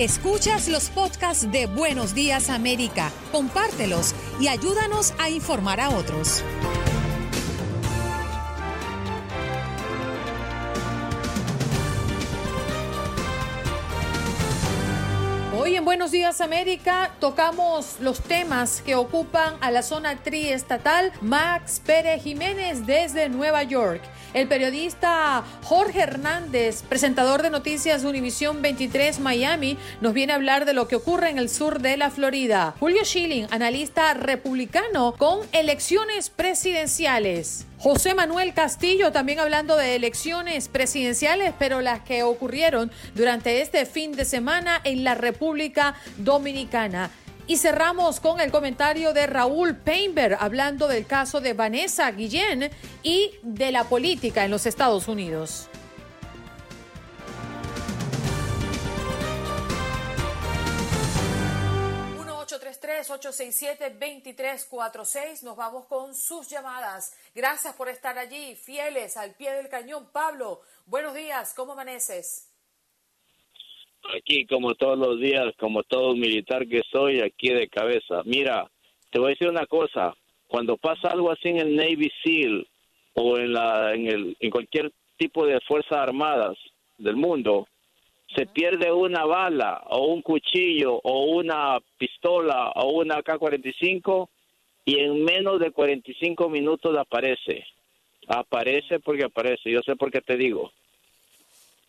Escuchas los podcasts de Buenos Días América, compártelos y ayúdanos a informar a otros. Hoy en Buenos Días América tocamos los temas que ocupan a la zona triestatal Max Pérez Jiménez desde Nueva York. El periodista Jorge Hernández, presentador de noticias Univisión 23 Miami, nos viene a hablar de lo que ocurre en el sur de la Florida. Julio Schilling, analista republicano con elecciones presidenciales. José Manuel Castillo también hablando de elecciones presidenciales, pero las que ocurrieron durante este fin de semana en la República Dominicana. Y cerramos con el comentario de Raúl Painberg hablando del caso de Vanessa Guillén y de la política en los Estados Unidos. ...863-867-2346... Nos vamos con sus llamadas. Gracias por estar allí, fieles, al pie del cañón. Pablo, buenos días, ¿cómo amaneces? Aquí como todos los días, como todo militar que soy, aquí de cabeza. Mira, te voy a decir una cosa, cuando pasa algo así en el Navy SEAL o en, la, en, el, en cualquier tipo de fuerzas armadas del mundo, se pierde una bala o un cuchillo o una pistola o una K-45 y en menos de 45 minutos aparece. Aparece porque aparece. Yo sé por qué te digo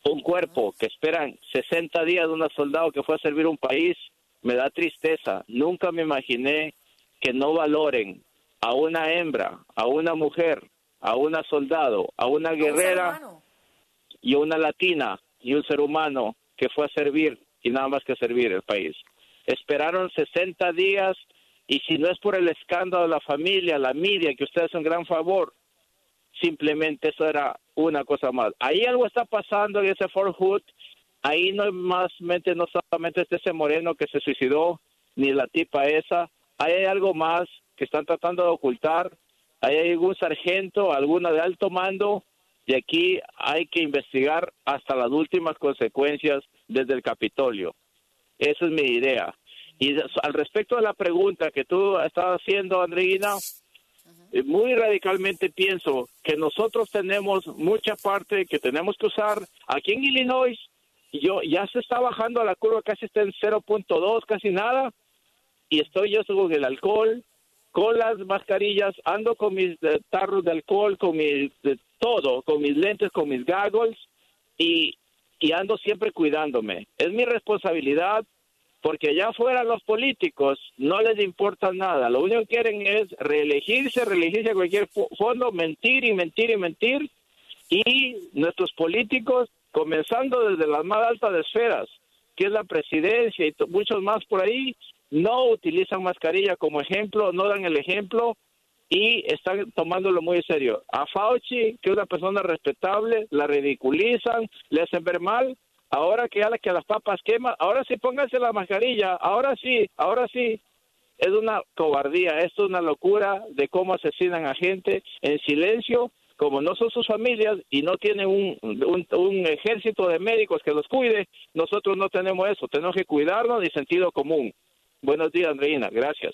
un cuerpo que esperan 60 días de un soldado que fue a servir un país, me da tristeza. Nunca me imaginé que no valoren a una hembra, a una mujer, a una soldado, a una guerrera y a una latina y un ser humano que fue a servir y nada más que servir el país. Esperaron 60 días y si no es por el escándalo de la familia, la media, que ustedes hacen un gran favor, simplemente eso era una cosa más. Ahí algo está pasando en ese Fort Hood. Ahí no más no solamente este ese moreno que se suicidó, ni la tipa esa. Ahí hay algo más que están tratando de ocultar. Ahí hay algún sargento, alguna de alto mando, y aquí hay que investigar hasta las últimas consecuencias desde el Capitolio. Esa es mi idea. Y al respecto de la pregunta que tú estabas haciendo, Andreina, muy radicalmente pienso que nosotros tenemos mucha parte que tenemos que usar aquí en Illinois. Yo ya se está bajando a la curva, casi está en 0.2, casi nada. Y estoy yo con el alcohol, con las mascarillas, ando con mis eh, tarros de alcohol, con de todo, con mis lentes, con mis goggles y, y ando siempre cuidándome. Es mi responsabilidad porque allá afuera los políticos no les importa nada, lo único que quieren es reelegirse, reelegirse a cualquier fondo, mentir y mentir y mentir, y nuestros políticos, comenzando desde las más altas esferas, que es la presidencia y muchos más por ahí, no utilizan mascarilla como ejemplo, no dan el ejemplo y están tomándolo muy serio. A Fauci, que es una persona respetable, la ridiculizan, le hacen ver mal, ahora que ya que las papas queman, ahora sí pónganse la mascarilla, ahora sí, ahora sí. Es una cobardía, esto es una locura de cómo asesinan a gente en silencio, como no son sus familias y no tienen un, un, ejército de médicos que los cuide, nosotros no tenemos eso, tenemos que cuidarnos de sentido común. Buenos días, Andreina, gracias.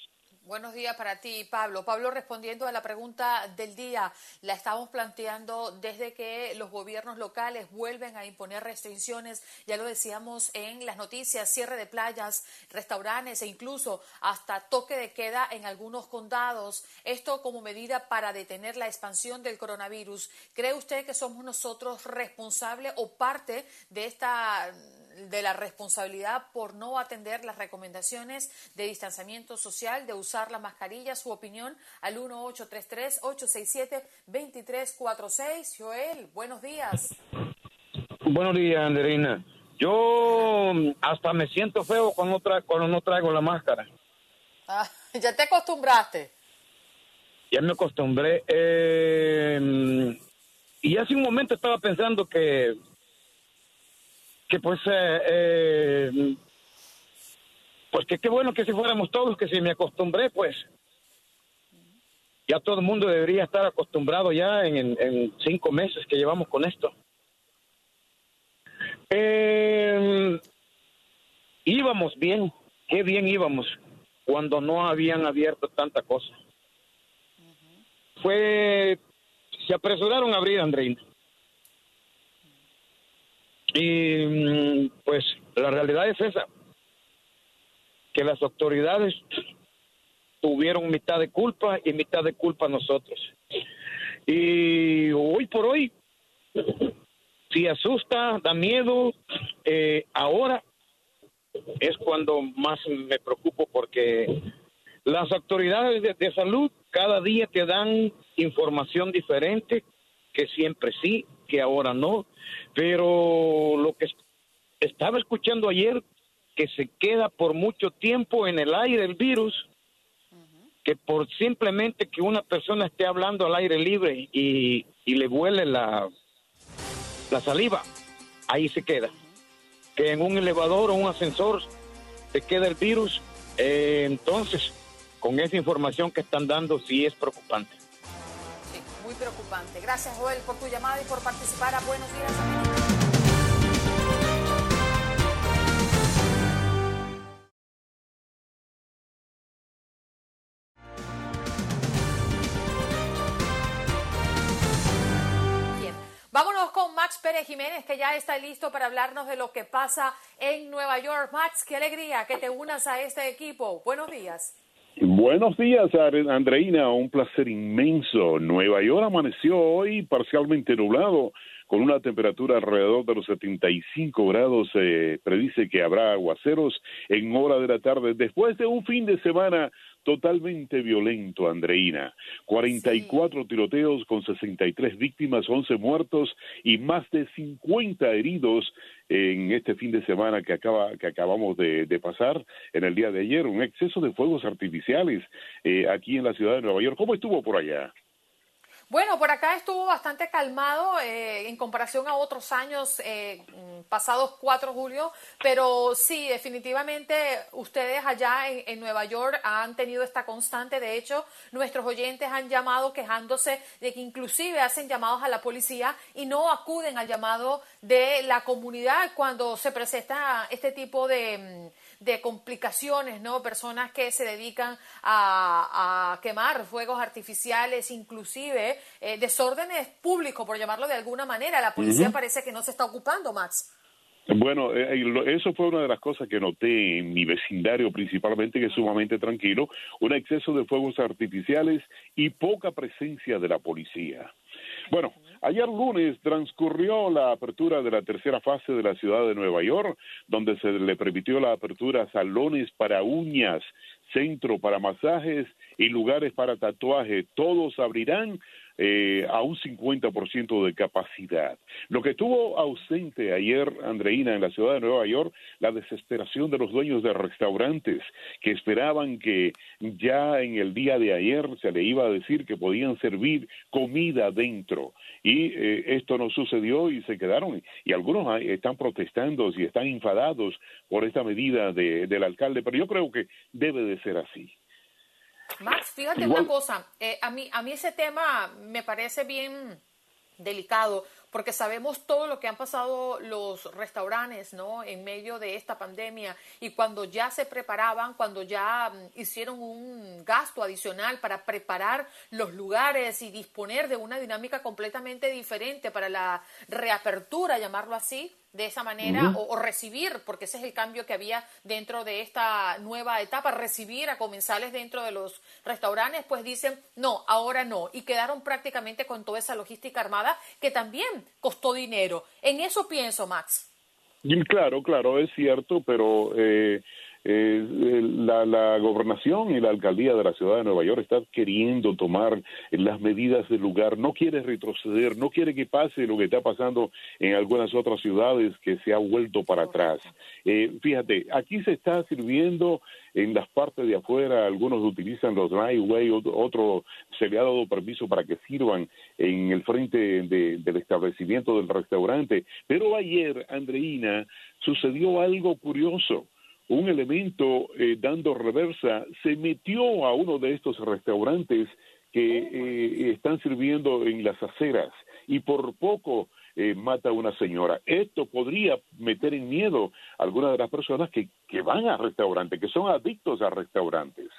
Buenos días para ti, Pablo. Pablo, respondiendo a la pregunta del día, la estamos planteando desde que los gobiernos locales vuelven a imponer restricciones, ya lo decíamos en las noticias, cierre de playas, restaurantes e incluso hasta toque de queda en algunos condados. Esto como medida para detener la expansión del coronavirus. ¿Cree usted que somos nosotros responsables o parte de esta de la responsabilidad por no atender las recomendaciones de distanciamiento social, de usar la mascarilla, su opinión al 1833-867-2346. Joel, buenos días. Buenos días, Anderina. Yo mm, hasta me siento feo cuando, cuando no traigo la máscara. Ah, ya te acostumbraste. Ya me acostumbré. Eh, mm, y hace un momento estaba pensando que que pues, eh, eh, pues que qué bueno que si fuéramos todos, que si me acostumbré, pues ya todo el mundo debería estar acostumbrado ya en, cinco meses que llevamos con esto. Eh, íbamos bien, qué bien íbamos, cuando no habían abierto tanta cosa. Fue, se apresuraron a abrir, Andreina. Y mm, pues la realidad es esa, que las autoridades tuvieron mitad de culpa y mitad de culpa nosotros. Y hoy por hoy, si asusta, da miedo, eh, ahora es cuando más me preocupo porque las autoridades de, salud cada día te dan información diferente, que siempre sí, que ahora no, pero lo que estaba escuchando ayer, que se queda por mucho tiempo en el aire el virus, que por simplemente que una persona esté hablando al aire libre y, le huele la, saliva, ahí se queda. Que en un elevador o un ascensor se queda el virus, eh, entonces con esa información que están dando sí es preocupante. Preocupante. Gracias Joel por tu llamada y por participar Buenos Días Vámonos con Max Pérez Jiménez, que ya está listo para hablarnos de lo que pasa en Nueva York. Max, qué alegría que te unas a este equipo. Buenos días. Buenos días, Andreina. Un placer inmenso. Nueva York amaneció hoy parcialmente nublado, con una temperatura alrededor de los 75 grados. Se predice que habrá aguaceros en hora de la tarde, después de un fin de semana totalmente violento, Andreina. 44 tiroteos con 63 víctimas, 11 muertos y más de 50 heridos en este fin de semana que acaba que acabamos de, pasar en el día de ayer, un exceso de fuegos artificiales eh, aquí en la ciudad de Nueva York. ¿Cómo estuvo por allá? Bueno, por acá estuvo bastante calmado eh, en comparación a otros años eh, mm, pasados 4 de julio, pero sí, definitivamente ustedes allá en, Nueva York han tenido esta constante. De hecho, nuestros oyentes han llamado quejándose de que inclusive hacen llamados a la policía y no acuden al llamado de la comunidad cuando se presenta este tipo de mm, de complicaciones, ¿no? Personas que se dedican a, quemar fuegos artificiales, inclusive eh, desórdenes públicos, por llamarlo de alguna manera. La policía parece que no se está ocupando, Max. Bueno, eh, eh, eso fue una de las cosas que noté en mi vecindario principalmente, que es sumamente tranquilo, un exceso de fuegos artificiales y poca presencia de la policía. Bueno, ayer lunes transcurrió la apertura de la tercera fase de la ciudad de Nueva York, donde se le permitió la apertura a salones para uñas, centro para masajes y lugares para tatuaje. Todos abrirán eh, a un 50% de capacidad. Lo que estuvo ausente ayer, Andreina, en la ciudad de Nueva York, la desesperación de los dueños de restaurantes que esperaban que ya en el día de ayer se le iba a decir que podían servir comida dentro. Y eh, esto no sucedió y se quedaron. Y algunos están protestando y están enfadados por esta medida del alcalde, pero yo creo que debe de ser así. Max, fíjate una cosa, eh, a, mí, a mí ese tema me parece bien delicado porque sabemos todo lo que han pasado los restaurantes, ¿no? En medio de esta pandemia y cuando ya se preparaban, cuando ya mm, hicieron un gasto adicional para preparar los lugares y disponer de una dinámica completamente diferente para la reapertura, llamarlo así, de esa manera o, recibir, porque ese es el cambio que había dentro de esta nueva etapa, recibir a comensales dentro de los restaurantes, pues dicen, no, ahora no, y quedaron prácticamente con toda esa logística armada que también costó dinero. En eso pienso, Max. Claro, claro, es cierto, pero eh, eh, la, la, gobernación y la alcaldía de la ciudad de Nueva York está queriendo tomar las medidas del lugar, no quiere retroceder, no quiere que pase lo que está pasando en algunas otras ciudades que se ha vuelto para atrás. Eh, fíjate, aquí se está sirviendo en las partes de afuera, algunos utilizan los driveway, otro se le ha dado permiso para que sirvan en el frente del establecimiento del restaurante, pero ayer, Andreina, sucedió algo curioso un elemento eh, dando reversa se metió a uno de estos restaurantes que oh, eh, están sirviendo en las aceras y por poco eh, mata a una señora. Esto podría meter en miedo a algunas de las personas que, que van a restaurantes, que son adictos a restaurantes.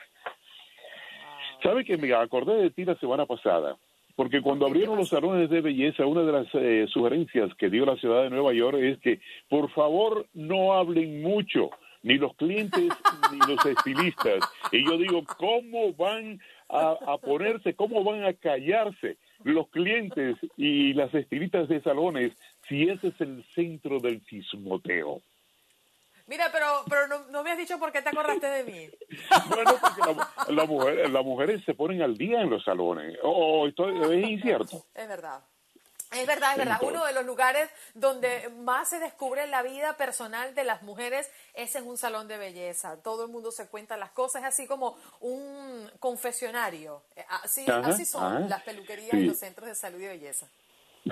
¿Sabe que me acordé de ti la semana pasada? Porque cuando abrieron los salones de belleza, una de las eh, sugerencias que dio la ciudad de Nueva York es que por favor no hablen mucho, ni los clientes ni los estilistas. Y yo digo, ¿cómo van a, a ponerse, cómo van a callarse los clientes y las estilistas de salones si ese es el centro del chismoteo? Mira, pero, pero no, no, me has dicho por qué te acordaste de mí. Bueno, porque la, la mujer, las mujeres se ponen al día en los salones. Oh, esto es incierto. Es verdad. Es verdad, es verdad. Uno de los lugares donde más se descubre la vida personal de las mujeres es en un salón de belleza. Todo el mundo se cuenta las cosas, es así como un confesionario. Así, así son las peluquerías sí. y los centros de salud y belleza.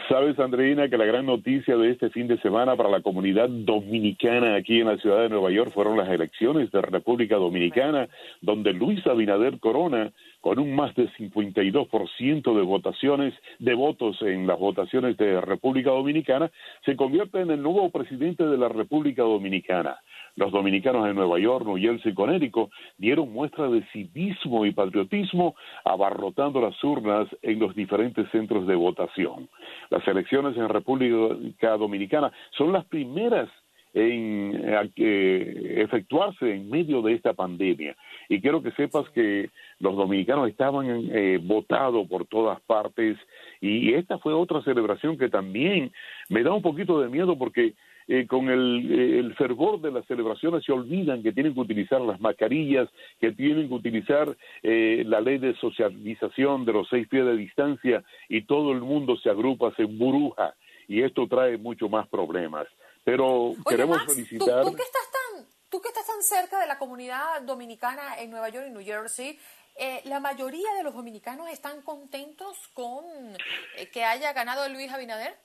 Sabes, Andreina, que la gran noticia de este fin de semana para la comunidad dominicana aquí en la ciudad de Nueva York fueron las elecciones de República Dominicana, donde Luis Abinader Corona, con un más de 52% de votaciones, de votos en las votaciones de República Dominicana, se convierte en el nuevo presidente de la República Dominicana. Los dominicanos de Nueva York, New y Connecticut dieron muestra de civismo y patriotismo abarrotando las urnas en los diferentes centros de votación. Las elecciones en República Dominicana son las primeras en eh, efectuarse en medio de esta pandemia. Y quiero que sepas que los dominicanos estaban eh, votados por todas partes y esta fue otra celebración que también me da un poquito de miedo porque eh, con el, el, fervor de las celebraciones se olvidan que tienen que utilizar las mascarillas, que tienen que utilizar eh, la ley de socialización de los seis pies de distancia y todo el mundo se agrupa, se emburuja y esto trae mucho más problemas. Pero Oye, queremos Max, felicitar. ¿tú, tú, que estás tan, tú que estás tan cerca de la comunidad dominicana en Nueva York y New Jersey, eh, la mayoría de los dominicanos están contentos con eh, que haya ganado Luis Abinader.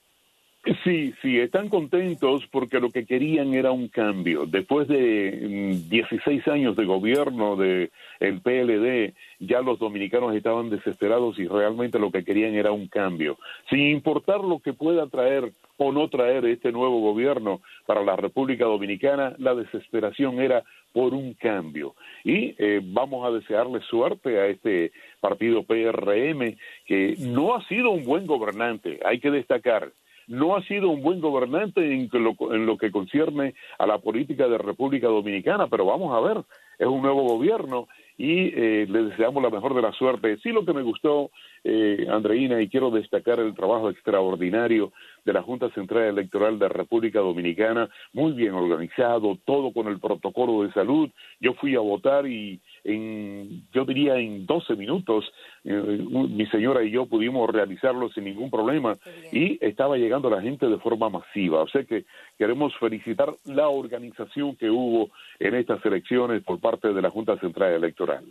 Sí, sí, están contentos porque lo que querían era un cambio. Después de 16 años de gobierno de el PLD, ya los dominicanos estaban desesperados y realmente lo que querían era un cambio. Sin importar lo que pueda traer o no traer este nuevo gobierno para la República Dominicana, la desesperación era por un cambio. Y eh, vamos a desearle suerte a este partido PRM, que no ha sido un buen gobernante, hay que destacar no ha sido un buen gobernante en lo, en lo, que concierne a la política de República Dominicana, pero vamos a ver, es un nuevo gobierno y eh, le deseamos la mejor de la suerte. Sí, lo que me gustó, eh, Andreina, y quiero destacar el trabajo extraordinario de la Junta Central Electoral de República Dominicana, muy bien organizado, todo con el protocolo de salud. Yo fui a votar y en, yo diría en 12 minutos, eh, mi señora y yo pudimos realizarlo sin ningún problema y estaba llegando la gente de forma masiva. O sea que queremos felicitar la organización que hubo en estas elecciones por parte de la Junta Central Electoral.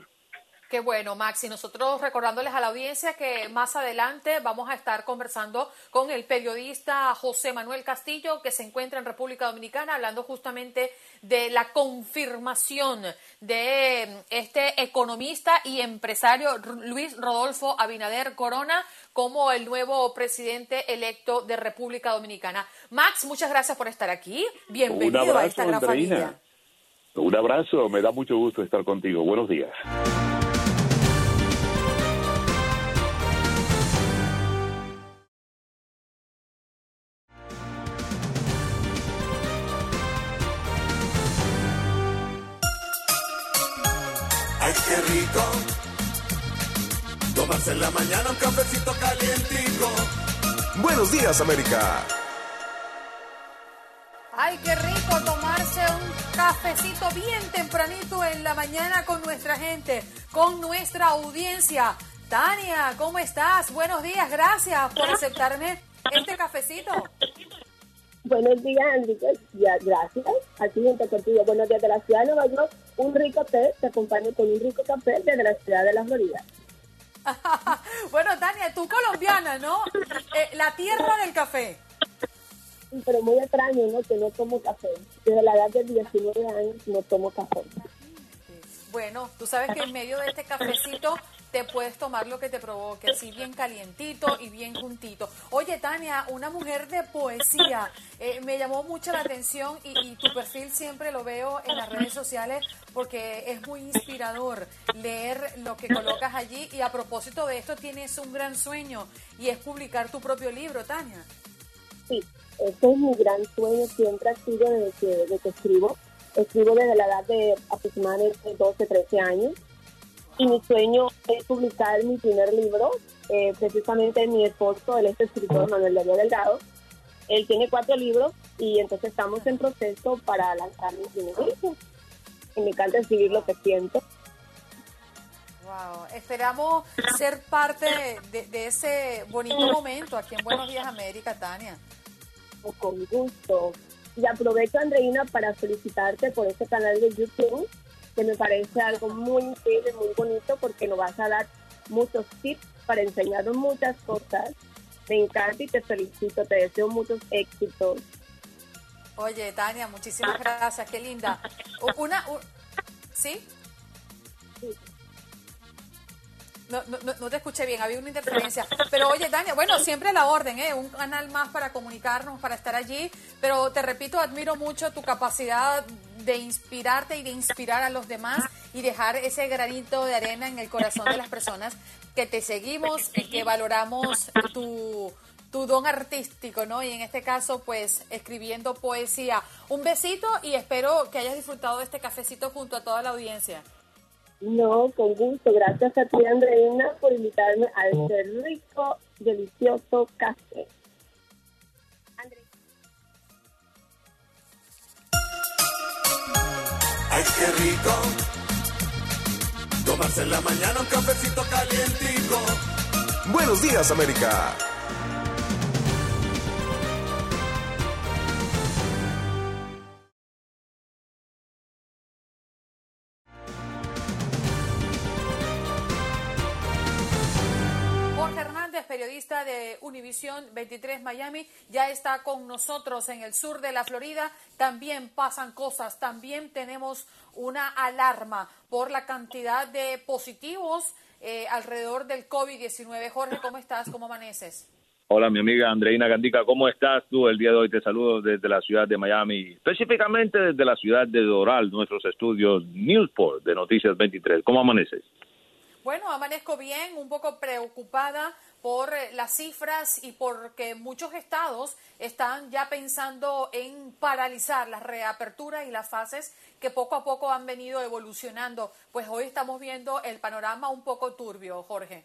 Qué bueno, Max. Y nosotros recordándoles a la audiencia que más adelante vamos a estar conversando con el periodista José Manuel Castillo, que se encuentra en República Dominicana, hablando justamente de la confirmación de este economista y empresario Luis Rodolfo Abinader Corona como el nuevo presidente electo de República Dominicana. Max, muchas gracias por estar aquí. Bienvenido abrazo, a esta gran Andreina. familia. Un abrazo, me da mucho gusto estar contigo. Buenos días. Qué rico. Tomarse en la mañana un cafecito calientico. Buenos días, América. Ay, qué rico tomarse un cafecito bien tempranito en la mañana con nuestra gente, con nuestra audiencia. Tania, ¿cómo estás? Buenos días, gracias por aceptarme este cafecito. Buenos días, Enrique. Ya, gracias. Aquí junto contigo. Buenos días de la ciudad de Nueva York. Un rico té te acompaña con un rico café desde la ciudad de la Florida. bueno, Tania, tú colombiana, ¿no? Eh, la tierra del café. Pero muy extraño, ¿no? Que no tomo café. Desde la edad de 19 años no tomo café. Bueno, tú sabes que en medio de este cafecito te puedes tomar lo que te provoque, así bien calientito y bien juntito. Oye, Tania, una mujer de poesía, eh, me llamó mucho la atención y, tu perfil siempre lo veo en las redes sociales porque es muy inspirador leer lo que colocas allí y a propósito de esto tienes un gran sueño y es publicar tu propio libro, Tania. Sí, ese es mi gran sueño, siempre ha sido desde que, que escribo. Escribo desde la edad de aproximadamente 12, 13 años. Y mi sueño es publicar mi primer libro. Eh, precisamente mi esposo, él es escritor Manuel Darío Delgado. Él tiene cuatro libros y entonces estamos en proceso para lanzar mi primer libro. Y me encanta escribir lo que siento. Wow, esperamos ser parte de, de ese bonito momento aquí en Buenos Días América, Tania. Con gusto. Y aprovecho, Andreina, para felicitarte por este canal de YouTube, que me parece algo muy increíble, muy bonito, porque nos vas a dar muchos tips para enseñarnos muchas cosas. Me encanta y te felicito, te deseo muchos éxitos. Oye, Tania, muchísimas gracias, qué linda. Una, u- ¿sí? No, no, te escuché bien, había una interferencia. Pero oye, Tania, bueno, siempre la orden, ¿eh? Un canal más para comunicarnos, para estar allí. Pero te repito, admiro mucho tu capacidad de inspirarte y de inspirar a los demás y dejar ese granito de arena en el corazón de las personas que te seguimos y que valoramos tu, tu don artístico, ¿no? Y en este caso, pues, escribiendo poesía. Un besito y espero que hayas disfrutado de este cafecito junto a toda la audiencia. No, con gusto. Gracias a ti, Andreina, por invitarme a este rico, delicioso café. Ay, qué rico. Tomarse en la mañana un cafecito calientico. Buenos días, América. Hernández, periodista de Univisión 23 Miami, ya está con nosotros en el sur de la Florida. También pasan cosas, también tenemos una alarma por la cantidad de positivos eh, alrededor del COVID-19. Jorge, ¿cómo estás? ¿Cómo amaneces? Hola, mi amiga Andreina Gandica, ¿cómo estás tú el día de hoy? Te saludo desde la ciudad de Miami, específicamente desde la ciudad de Doral, nuestros estudios Newsport de Noticias 23. ¿Cómo amaneces? Bueno, amanezco bien, un poco preocupada por eh, las cifras y porque muchos estados están ya pensando en paralizar las reaperturas y las fases que poco a poco han venido evolucionando. Pues hoy estamos viendo el panorama un poco turbio, Jorge.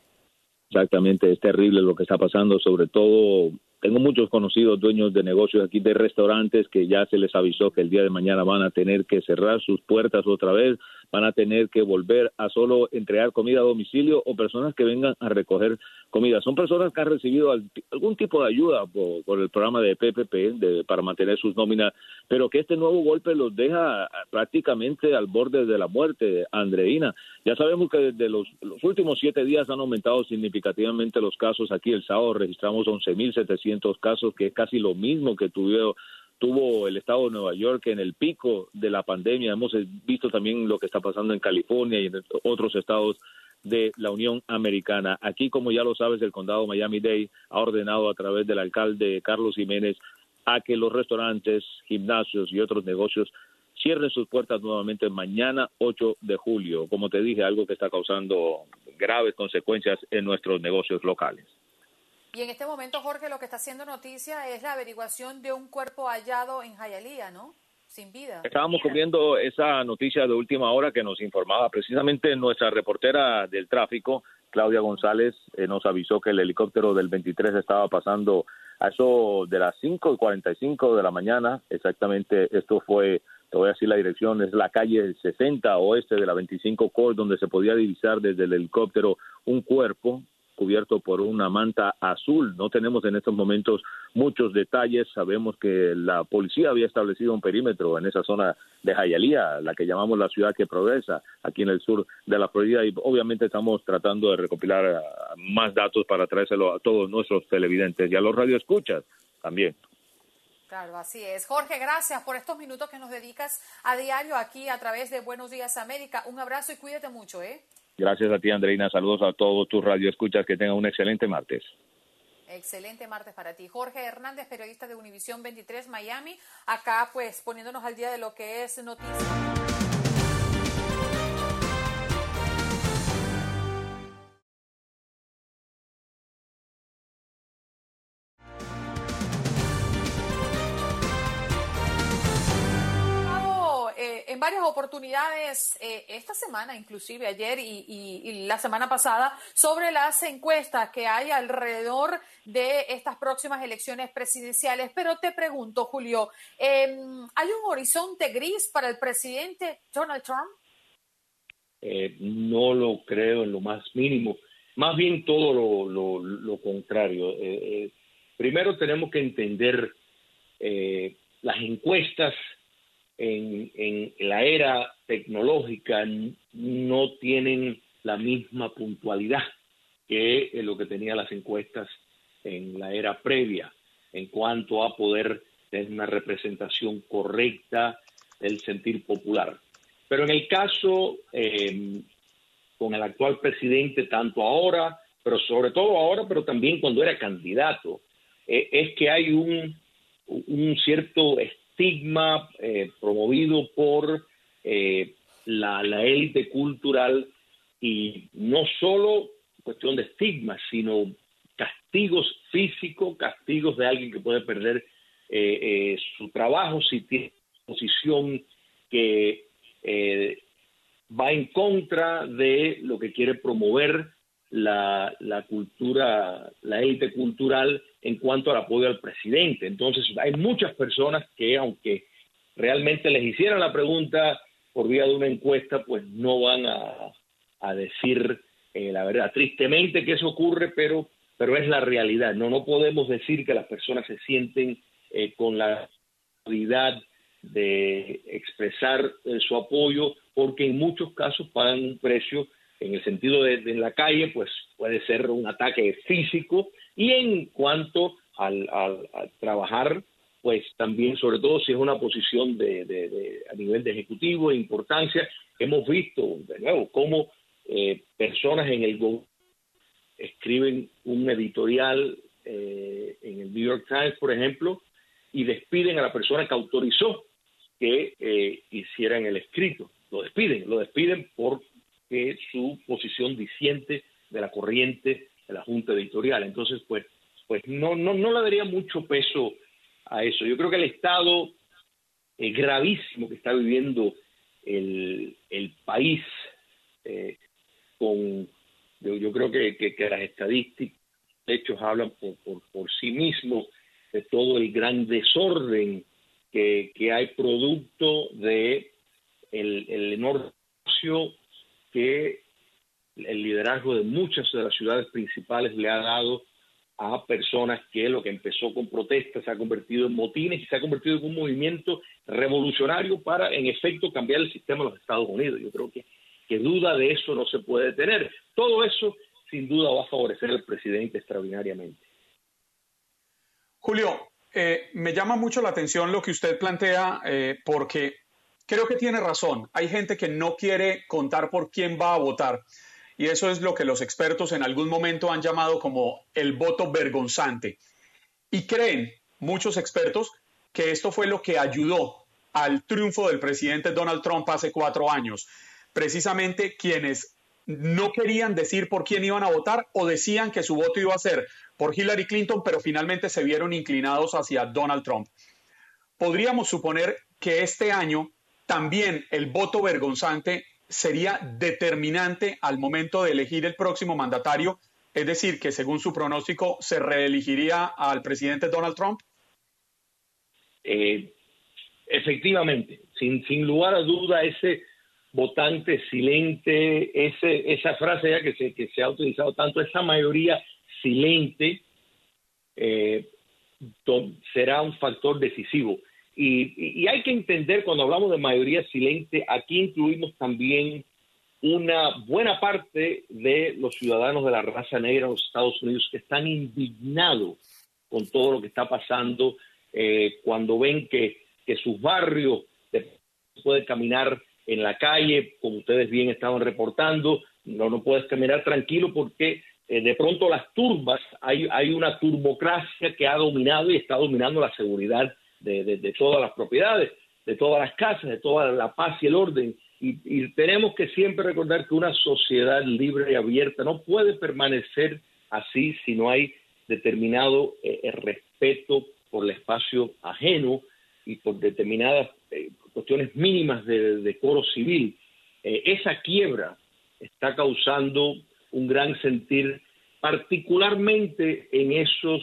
Exactamente, es terrible lo que está pasando, sobre todo tengo muchos conocidos dueños de negocios aquí de restaurantes que ya se les avisó que el día de mañana van a tener que cerrar sus puertas otra vez, van a tener que volver a solo entregar comida a domicilio o personas que vengan a recoger comida. Son personas que han recibido al- algún tipo de ayuda por, el programa de PPP de- para mantener sus nóminas, pero que este nuevo golpe los deja prácticamente al borde de la muerte, Andreina. Ya sabemos que desde los, últimos siete días han aumentado significativamente los casos. Aquí el sábado registramos 11.700 casos, que es casi lo mismo que tuvo, tuvo el estado de Nueva York en el pico de la pandemia. Hemos eh, visto también lo que está pasando en California y en otros estados de la Unión Americana. Aquí, como ya lo sabes, el condado Miami-Dade ha ordenado a través del alcalde Carlos Jiménez a que los restaurantes, gimnasios y otros negocios cierren sus puertas nuevamente mañana 8 de julio. Como te dije, algo que está causando graves consecuencias en nuestros negocios locales. Y en este momento, Jorge, lo que está haciendo noticia es la averiguación de un cuerpo hallado en Hialeah, ¿no? Sin vida. Estábamos cubriendo esa noticia de última hora que nos informaba precisamente nuestra reportera del tráfico, Claudia González, eh, nos avisó que el helicóptero del 23 estaba pasando a eso de las 5 y 45 de la mañana. Exactamente, esto fue, te voy a decir la dirección, es la calle 60 oeste de la 25 Core, donde se podía divisar desde el helicóptero un cuerpo cubierto por una manta azul. No tenemos en estos momentos muchos detalles. Sabemos que la policía había establecido un perímetro en esa zona de Hialeah, la que llamamos la ciudad que progresa aquí en el sur de la Florida y obviamente estamos tratando de recopilar uh, más datos para traérselo a todos nuestros televidentes y a los radioescuchas también. Claro, así es. Jorge, gracias por estos minutos que nos dedicas a diario aquí a través de Buenos Días América. Un abrazo y cuídate mucho, ¿eh? Gracias a ti, Andreina. Saludos a todos tus radioescuchas. Que tengan un excelente martes. Excelente martes para ti. Jorge Hernández, periodista de Univisión 23 Miami, acá pues poniéndonos al día de lo que es noticia. Varias oportunidades eh, esta semana, inclusive ayer y, la semana pasada, sobre las encuestas que hay alrededor de estas próximas elecciones presidenciales. Pero te pregunto, Julio, em, ¿hay un horizonte gris para el presidente Donald Trump? Eh, no lo creo en lo más mínimo. Más bien todo lo, contrario. Eh, primero tenemos que entender las encuestas en, la era tecnológica no tienen la misma puntualidad que lo que tenían las encuestas en la era previa en cuanto a poder tener una representación correcta del sentir popular. Pero en el caso eh, con el actual presidente, tanto ahora, pero sobre todo ahora, pero también cuando era candidato, eh, es que hay un, un cierto estigma eh, promovido por eh, la, élite cultural. Y no solo cuestión de estigma, sino castigos físicos, castigos de alguien que puede perder eh, su trabajo si tiene posición que va en contra de lo que quiere promover la, la cultura, la élite cultural en cuanto al apoyo al presidente. Entonces, hay muchas personas que, aunque realmente les hicieran la pregunta por vía de una encuesta, pues no van a, decir eh, la verdad. Tristemente que eso ocurre, pero, pero es la realidad. No, no podemos decir que las personas se sienten eh, con la autoridad de expresar eh, su apoyo, porque en muchos casos pagan un precio en el sentido de, en la calle, pues puede ser un ataque físico y en cuanto al, trabajar, pues también, sobre todo si es una posición de, a nivel de ejecutivo de importancia, hemos visto de nuevo cómo eh, personas en el gobierno escriben un editorial eh, en el New York Times, por ejemplo, y despiden a la persona que autorizó que eh, hicieran el escrito. Lo despiden, lo despiden por que su posición disiente de la corriente de la Junta Editorial. Entonces, pues, pues no, no, no le daría mucho peso a eso. Yo creo que el estado eh, gravísimo que está viviendo el, el país, eh, con, yo, creo que, que, las estadísticas, de hecho, hablan por, por, sí mismos de todo el gran desorden que, que hay producto de el, el enorme que el liderazgo de muchas de las ciudades principales le ha dado a personas que lo que empezó con protestas se ha convertido en motines y se ha convertido en un movimiento revolucionario para, en efecto, cambiar el sistema de los Estados Unidos. Yo creo que, que duda de eso no se puede tener. Todo eso, sin duda, va a favorecer al presidente extraordinariamente. Julio, eh, me llama mucho la atención lo que usted plantea, eh, porque creo que tiene razón. Hay gente que no quiere contar por quién va a votar. Y eso es lo que los expertos en algún momento han llamado como el voto vergonzante. Y creen muchos expertos que esto fue lo que ayudó al triunfo del presidente Donald Trump hace cuatro años. Precisamente quienes no querían decir por quién iban a votar o decían que su voto iba a ser por Hillary Clinton, pero finalmente se vieron inclinados hacia Donald Trump. Podríamos suponer que este año también el voto vergonzante sería determinante al momento de elegir el próximo mandatario, es decir, que según su pronóstico se reelegiría al presidente Donald Trump? Eh, efectivamente, sin, lugar a duda, ese votante silente, ese, esa frase ya que se, que se ha utilizado tanto, esa mayoría silente, eh, será un factor decisivo. Y, hay que entender cuando hablamos de mayoría silente, aquí incluimos también una buena parte de los ciudadanos de la raza negra en los Estados Unidos que están indignados con todo lo que está pasando eh, cuando ven que, que sus barrios pueden caminar en la calle, como ustedes bien estaban reportando, no, no puedes caminar tranquilo porque eh, de pronto las turbas, hay, hay una turbocracia que ha dominado y está dominando la seguridad de, de, todas las propiedades, de todas las casas, de toda la paz y el orden. Y, tenemos que siempre recordar que una sociedad libre y abierta no puede permanecer así si no hay determinado eh, respeto por el espacio ajeno y por determinadas eh, cuestiones mínimas de decoro civil. esa quiebra está causando un gran sentir, particularmente en esos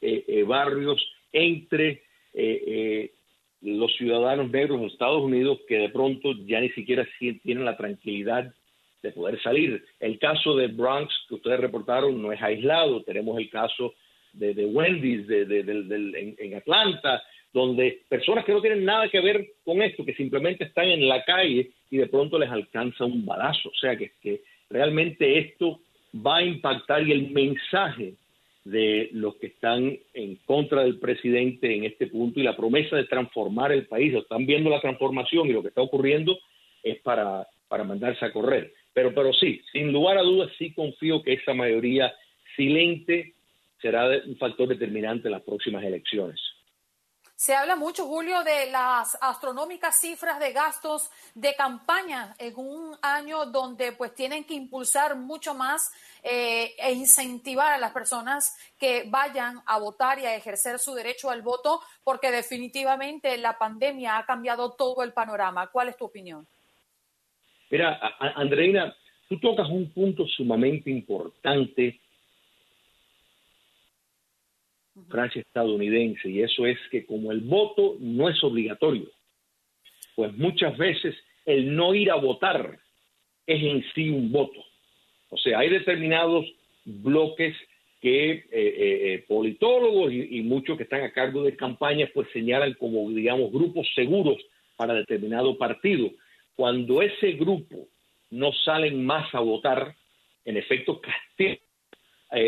eh, eh, barrios entre eh, los ciudadanos negros de Estados Unidos que de pronto ya ni siquiera tienen la tranquilidad de poder salir. El caso de Bronx que ustedes reportaron no es aislado, tenemos el caso de, Wendy's de, en, Atlanta, donde personas que no tienen nada que ver con esto, que simplemente están en la calle y de pronto les alcanza un balazo. O sea que realmente esto va a impactar y el mensaje de los que están en contra del presidente en este punto y la promesa de transformar el país, están viendo la transformación y lo que está ocurriendo es para, para mandarse a correr. Pero, pero sí, sin lugar a dudas, sí confío que esa mayoría silente será un factor determinante en las próximas elecciones. Se habla mucho, Julio, de las astronómicas cifras de gastos de campaña en un año donde pues tienen que impulsar mucho más eh, e incentivar a las personas que vayan a votar y a ejercer su derecho al voto, porque definitivamente la pandemia ha cambiado todo el panorama. ¿Cuál es tu opinión? Mira, Andreina, tú tocas un punto sumamente importante Francia estadounidense, y eso es que como el voto no es obligatorio, pues muchas veces el no ir a votar es en sí un voto. O sea, hay determinados bloques que eh, eh, eh, politólogos y, muchos que están a cargo de campañas pues señalan como, digamos, grupos seguros para determinado partido. Cuando ese grupo no salen más a votar, en efecto castiga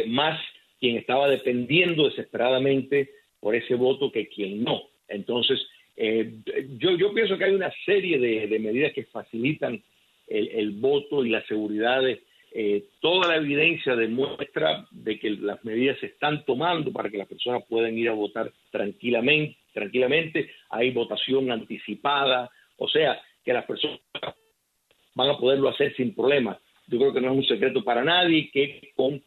más quien estaba dependiendo desesperadamente por ese voto que quien no. Entonces, eh, yo, yo pienso que hay una serie de, medidas que facilitan el, voto y la seguridad. Eh, toda la evidencia demuestra de que las medidas se están tomando para que las personas puedan ir a votar tranquilamente. tranquilamente. Hay votación anticipada, o sea, que las personas van a poderlo hacer sin problemas. Yo creo que no es un secreto para nadie que con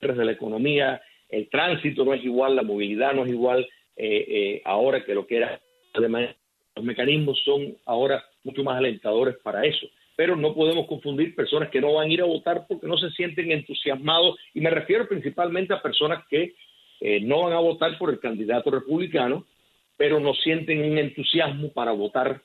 de la economía, el tránsito no es igual, la movilidad no es igual eh, eh, ahora que lo que era. Además, los mecanismos son ahora mucho más alentadores para eso. Pero no podemos confundir personas que no van a ir a votar porque no se sienten entusiasmados, y me refiero principalmente a personas que eh, no van a votar por el candidato republicano, pero no sienten un entusiasmo para votar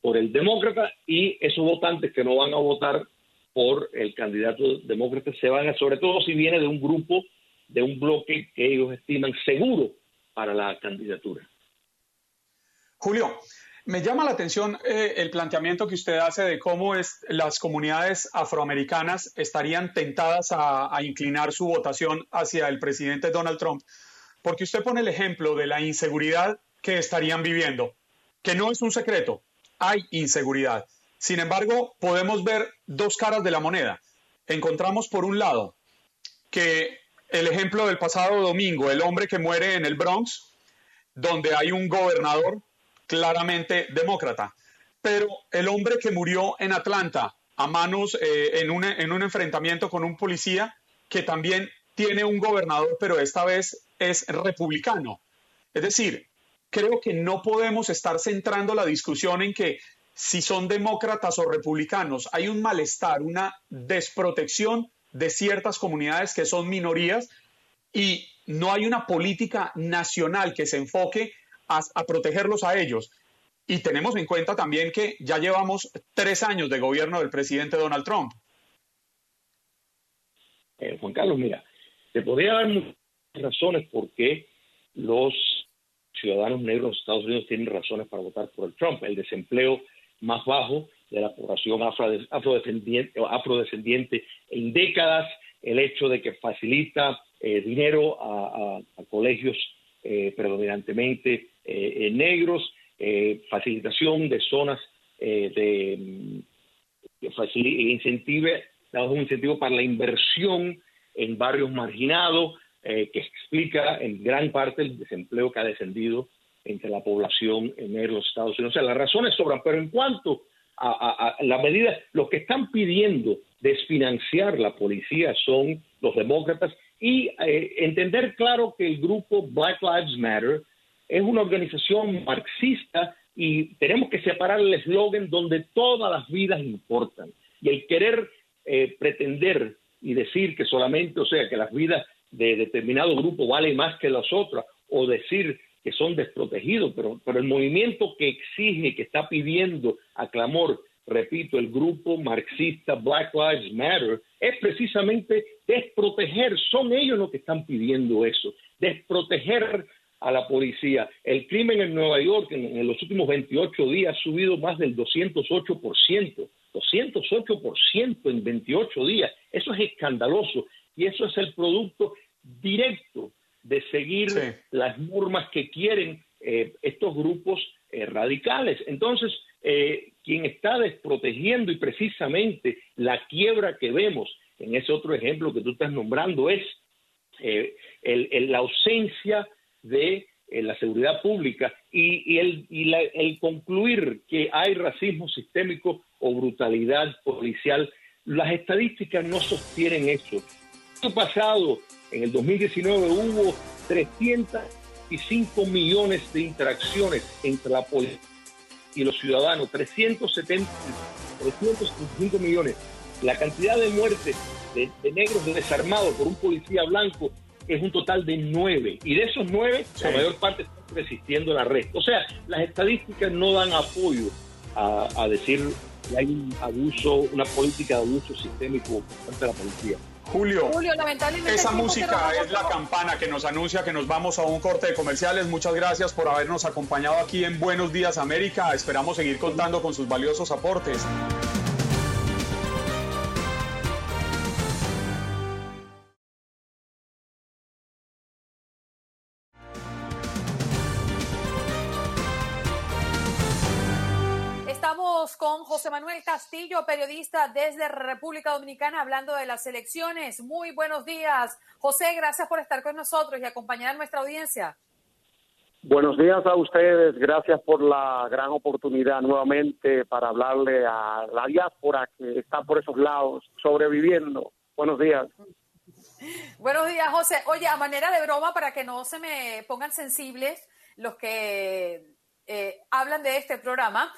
por el demócrata, y esos votantes que no van a votar por el candidato demócrata se van sobre todo si viene de un grupo, de un bloque que ellos estiman seguro para la candidatura. Julio, me llama la atención eh, el planteamiento que usted hace de cómo las comunidades afroamericanas estarían tentadas a, a inclinar su votación hacia el presidente Donald Trump, porque usted pone el ejemplo de la inseguridad que estarían viviendo, que no es un secreto, hay inseguridad. Sin embargo, podemos ver dos caras de la moneda. Encontramos por un lado que el ejemplo del pasado domingo, el hombre que muere en el Bronx, donde hay un gobernador claramente demócrata, pero el hombre que murió en Atlanta a manos eh, en, un, en un enfrentamiento con un policía que también tiene un gobernador, pero esta vez es republicano. Es decir, creo que no podemos estar centrando la discusión en que si son demócratas o republicanos, hay un malestar, una desprotección de ciertas comunidades que son minorías y no hay una política nacional que se enfoque a, protegerlos a ellos. Y tenemos en cuenta también que ya llevamos tres años de gobierno del presidente Donald Trump. Eh, Juan Carlos, mira, te podría dar muchas razones por qué los ciudadanos negros de Estados Unidos tienen razones para votar por el Trump. El desempleo más bajo de la población afrodescendiente, afrodescendiente en décadas, el hecho de que facilita eh, dinero a, colegios eh, predominantemente eh, negros, facilitación de zonas de, incentive damos un incentivo para la inversión en barrios marginados, que explica en gran parte el desempleo que ha descendido entre la población en los Estados Unidos. O sea, las razones sobran, pero en cuanto a, la medida, los que están pidiendo desfinanciar la policía son los demócratas y eh, entender claro que el grupo Black Lives Matter es una organización marxista y tenemos que separar el eslogan donde todas las vidas importan. Y el querer eh, pretender y decir que solamente, o sea, que las vidas de determinado grupo valen más que las otras, o decir que son desprotegidos, pero, pero el movimiento que exige, que está pidiendo a clamor, repito, el grupo marxista Black Lives Matter, es precisamente desproteger, son ellos los que están pidiendo eso, desproteger a la policía. El crimen en Nueva York en, en los últimos 28 días ha subido más del 208%, 208% en 28 días. Eso es escandaloso y eso es el producto directo de seguir las normas que quieren eh, estos grupos eh, radicales. Entonces, eh, quien está desprotegiendo y precisamente la quiebra que vemos en ese otro ejemplo que tú estás nombrando es la ausencia de la seguridad pública y, el, el concluir que hay racismo sistémico o brutalidad policial. Las estadísticas no sostienen eso. El año pasado en el 2019 hubo 305 millones de interacciones entre la policía y los ciudadanos, 370, 375 millones. La cantidad de muertes de, negros desarmados por un policía blanco es un total de nueve. Y de esos nueve, la mayor parte están resistiendo la red. O sea, las estadísticas no dan apoyo a, a decir que hay un abuso, una política de abuso sistémico de la policía. Julio, esa música es la campana que nos anuncia que nos vamos a un corte de comerciales. Muchas gracias por habernos acompañado aquí en Buenos Días América. Esperamos seguir contando con sus valiosos aportes. Con José Manuel Castillo, periodista desde República Dominicana, hablando de las elecciones. Muy buenos días. José, gracias por estar con nosotros y acompañar a nuestra audiencia. Buenos días a ustedes, gracias por la gran oportunidad nuevamente para hablarle a la diáspora que está por esos lados sobreviviendo. Buenos días. Buenos días, José. Oye, a manera de broma, para que no se me pongan sensibles los que eh, hablan de este programa,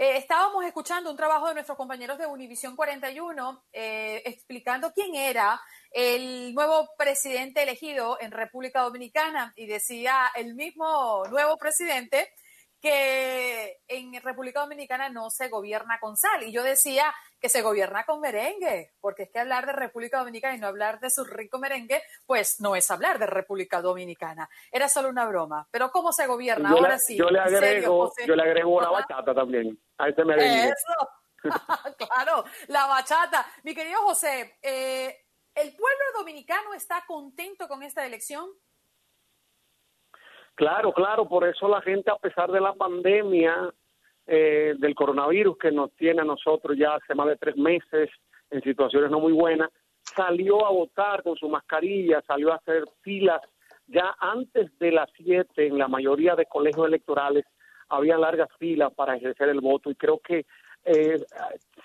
eh, estábamos escuchando un trabajo de nuestros compañeros de Univisión 41 eh, explicando quién era el nuevo presidente elegido en República Dominicana y decía el mismo nuevo presidente que en República Dominicana no se gobierna con sal. Y yo decía que se gobierna con merengue, porque es que hablar de República Dominicana y no hablar de su rico merengue, pues no es hablar de República Dominicana. Era solo una broma. Pero ¿cómo se gobierna? Ahora sí. Yo le agrego, yo le agrego la bachata también a ese merengue. Eso. claro, la bachata. Mi querido José, eh, ¿el pueblo dominicano está contento con esta elección? Claro, claro, por eso la gente, a pesar de la pandemia eh, del coronavirus que nos tiene a nosotros ya hace más de tres meses en situaciones no muy buenas, salió a votar con su mascarilla, salió a hacer filas. Ya antes de las siete, en la mayoría de colegios electorales, había largas filas para ejercer el voto y creo que eh,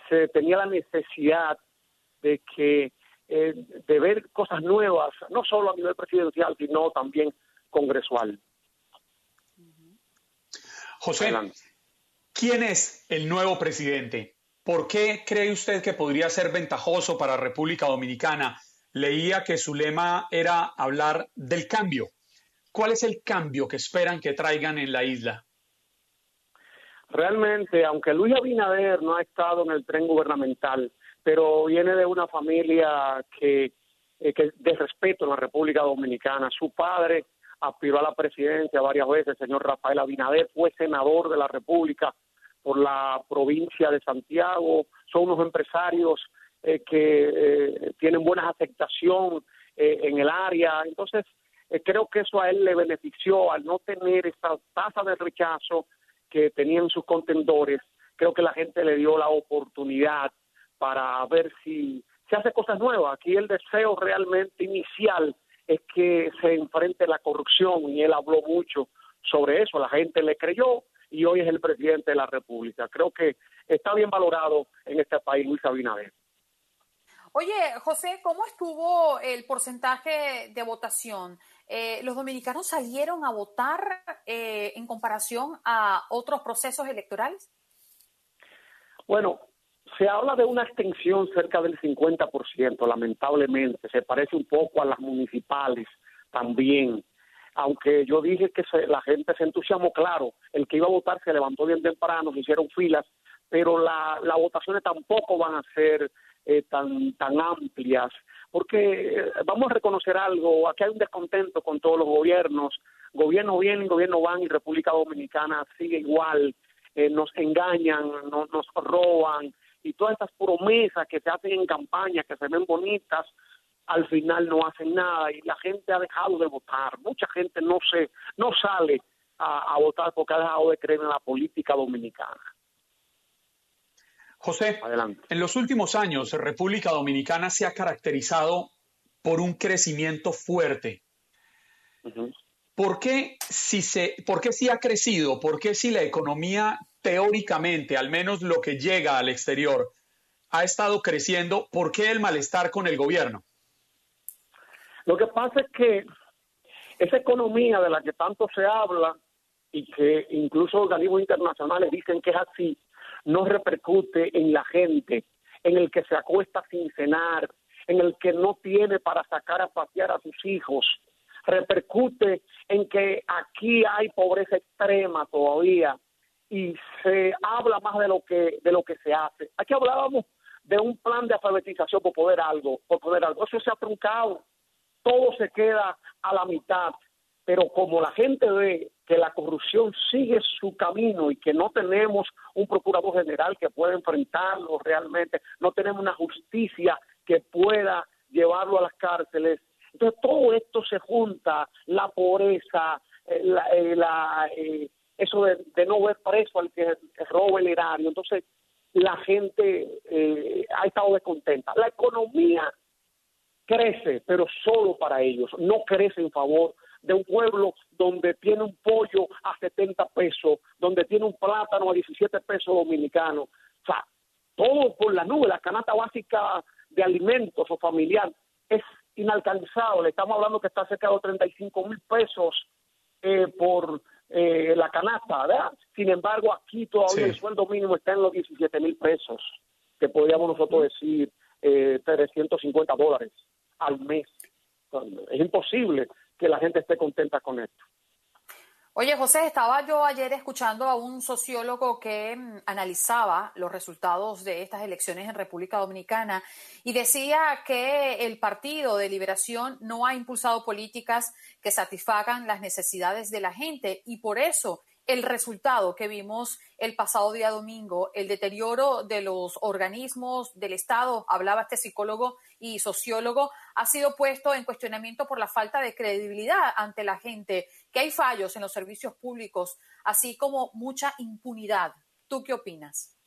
se tenía la necesidad de que eh, de ver cosas nuevas, no solo a nivel presidencial, sino también congresual. José, ¿quién es el nuevo presidente? ¿Por qué cree usted que podría ser ventajoso para República Dominicana? Leía que su lema era hablar del cambio. ¿Cuál es el cambio que esperan que traigan en la isla? Realmente, aunque Luis Abinader no ha estado en el tren gubernamental, pero viene de una familia que, eh, que de respeto en la República Dominicana. Su padre aspiró a la presidencia varias veces, el señor Rafael Abinader fue senador de la República por la provincia de Santiago, son unos empresarios eh, que eh, tienen buena aceptación eh, en el área, entonces creo que eso a él le benefició al no tener esa tasa de rechazo que tenían sus contendores, creo que la gente le dio la oportunidad para ver si se hace cosas nuevas. Aquí el deseo realmente inicial que se enfrente la corrupción y él habló mucho sobre eso, la gente le creyó y hoy es el presidente de la República. Creo que está bien valorado en este país Luis Abinader. Oye, José, ¿cómo estuvo el porcentaje de votación? Eh, ¿Los dominicanos salieron a votar eh, en comparación a otros procesos electorales? Bueno, se habla de una extensión cerca del 50%, lamentablemente. Se parece un poco a las municipales también. Aunque yo dije que la gente se entusiasmó, claro, el que iba a votar se levantó bien temprano, se hicieron filas, pero la, las votaciones tampoco van a ser eh, tan, tan amplias, porque eh, vamos a reconocer algo, aquí hay un descontento con todos los gobiernos, gobierno viene y gobierno van y República Dominicana sigue igual, eh, nos engañan, nos roban, y todas estas promesas que se hacen en campaña, que se ven bonitas, al final no hacen nada y la gente ha dejado de votar. Mucha gente no se no sale a, votar porque ha dejado de creer en la política dominicana. José, en los últimos años, República Dominicana se ha caracterizado por un crecimiento fuerte. ¿Por qué si se, por qué si ha crecido? ¿Por qué si la economía teóricamente, al menos lo que llega al exterior, ha estado creciendo, ¿por qué el malestar con el gobierno? Lo que pasa es que esa economía de la que tanto se habla y que incluso organismos internacionales dicen que es así, no repercute en la gente, en el que se acuesta sin cenar, en el que no tiene para sacar a pasear a sus hijos, repercute en que aquí hay pobreza extrema todavía, y se habla más de lo que de lo que se hace. Aquí hablábamos de un plan de alfabetización por poder algo, por poder algo. Eso se ha truncado. Todo se queda a la mitad. Pero como la gente ve que la corrupción sigue su camino y que no tenemos un procurador general que pueda enfrentarlo realmente, no tenemos una justicia que pueda llevarlo a las cárceles. Entonces todo esto se junta, la pobreza, eh, la, eh, la eh, eso de, no ver preso al que, roba el erario. Entonces, la gente eh, ha estado descontenta. La economía crece, pero solo para ellos, no crece en favor de un pueblo donde tiene un pollo a 70 pesos, donde tiene un plátano a 17 pesos dominicanos. O sea, todo por la nube, la canasta básica de alimentos o familiar es inalcanzable. Estamos hablando que está cerca de 35 mil pesos eh, por eh, la canasta, ¿verdad? Sin embargo, aquí todavía el sueldo mínimo está en los 17 mil pesos, que podríamos nosotros decir eh, 350 dólares al mes. Es imposible que la gente esté contenta con esto. Oye, José, estaba yo ayer escuchando a un sociólogo que mm, analizaba los resultados de estas elecciones en República Dominicana y decía que el Partido de Liberación no ha impulsado políticas que satisfagan las necesidades de la gente y por eso el resultado que vimos el pasado día domingo, el deterioro de los organismos del Estado, hablaba este psicólogo y sociólogo, ha sido puesto en cuestionamiento por la falta de credibilidad ante la gente, que hay fallos en los servicios públicos, así como mucha impunidad. ¿Tú qué opinas?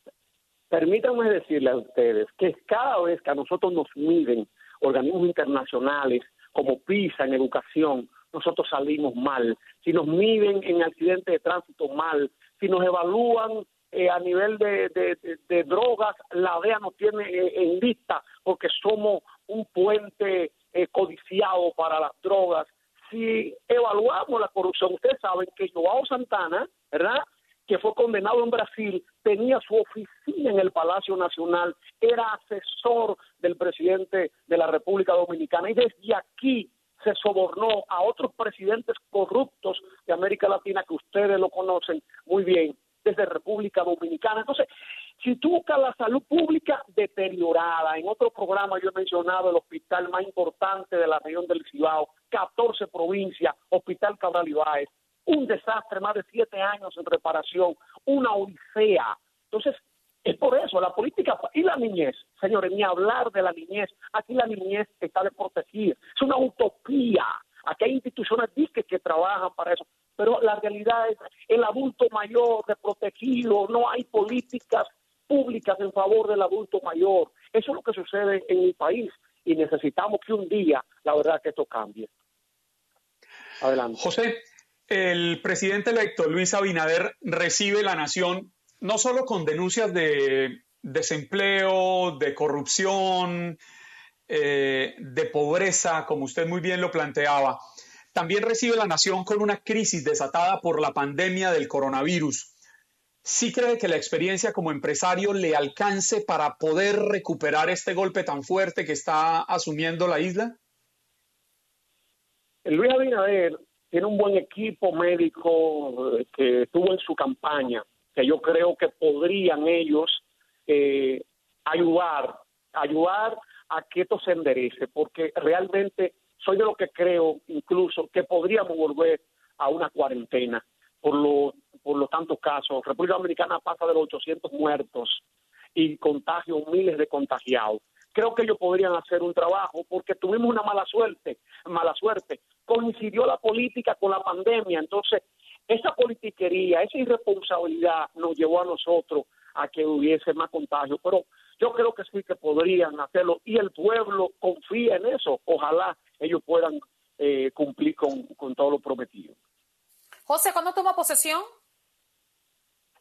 Permítanme decirle a ustedes que cada vez que a nosotros nos miden organismos internacionales como PISA en educación, nosotros salimos mal. Si nos miden en accidentes de tránsito mal, si nos evalúan eh, a nivel de, drogas, la DEA nos tiene eh, en vista porque somos un puente eh, codiciado para las drogas. Si evaluamos la corrupción, ustedes saben que Joao Santana, ¿verdad? que fue condenado en Brasil, tenía su oficina en el Palacio Nacional, era asesor del presidente de la República Dominicana y desde aquí se sobornó a otros presidentes corruptos de América Latina que ustedes lo conocen muy bien desde República Dominicana. Entonces, si tú buscas la salud pública deteriorada, en otro programa yo he mencionado el hospital más importante de la región del Cibao, 14 provincias, Hospital Cabral Ibáez, un desastre, más de siete años en reparación, una odisea. Entonces, es por eso, la política y la niñez, señores, ni hablar de la niñez. Aquí la niñez está de proteger. Es una utopía. Aquí hay instituciones que trabajan para eso. Pero la realidad es el adulto mayor de protegido. No hay políticas públicas en favor del adulto mayor. Eso es lo que sucede en mi país y necesitamos que un día, la verdad, que esto cambie. Adelante. José, el presidente electo Luis Abinader recibe la nación no solo con denuncias de desempleo, de corrupción, eh, de pobreza, como usted muy bien lo planteaba, también recibe la nación con una crisis desatada por la pandemia del coronavirus. ¿Sí cree que la experiencia como empresario le alcance para poder recuperar este golpe tan fuerte que está asumiendo la isla? Luis Abinader tiene un buen equipo médico eh, que estuvo en su campaña, que yo creo que podrían ellos eh, ayudar, ayudar a que esto se enderece, porque realmente soy de lo que creo incluso que podríamos volver a una cuarentena por, lo, por los tantos casos. República Dominicana pasa de los 800 muertos y contagios, miles de contagiados creo que ellos podrían hacer un trabajo porque tuvimos una mala suerte, mala suerte. Coincidió la política con la pandemia, entonces esa politiquería, esa irresponsabilidad nos llevó a nosotros a que hubiese más contagio, pero yo creo que sí que podrían hacerlo y el pueblo confía en eso. Ojalá ellos puedan eh, cumplir con, con todo lo prometido. José, ¿cuándo toma posesión?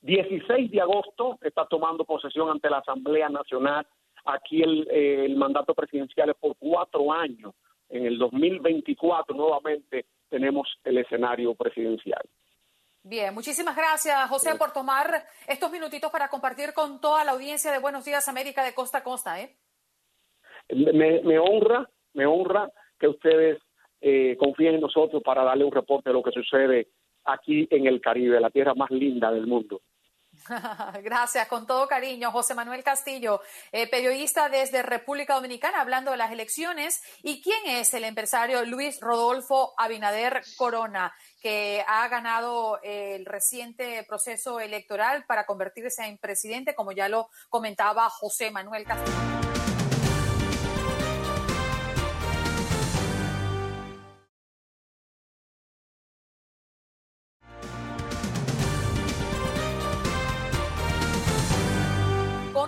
16 de agosto está tomando posesión ante la Asamblea Nacional Aquí eh, el, mandato presidencial es por cuatro años. En el 2024 nuevamente tenemos el escenario presidencial. Bien, muchísimas gracias, José, por tomar estos minutitos para compartir con toda la audiencia de Buenos Días América de costa a costa. ¿eh? Me, honra, me honra que ustedes eh, confíen en nosotros para darle un reporte de lo que sucede aquí en el Caribe, la tierra más linda del mundo. Gracias, con todo cariño. José Manuel Castillo, eh, periodista desde República Dominicana, hablando de las elecciones. ¿Y quién es el empresario Luis Rodolfo Abinader Corona, que ha ganado el reciente proceso electoral para convertirse en presidente, como ya lo comentaba José Manuel Castillo?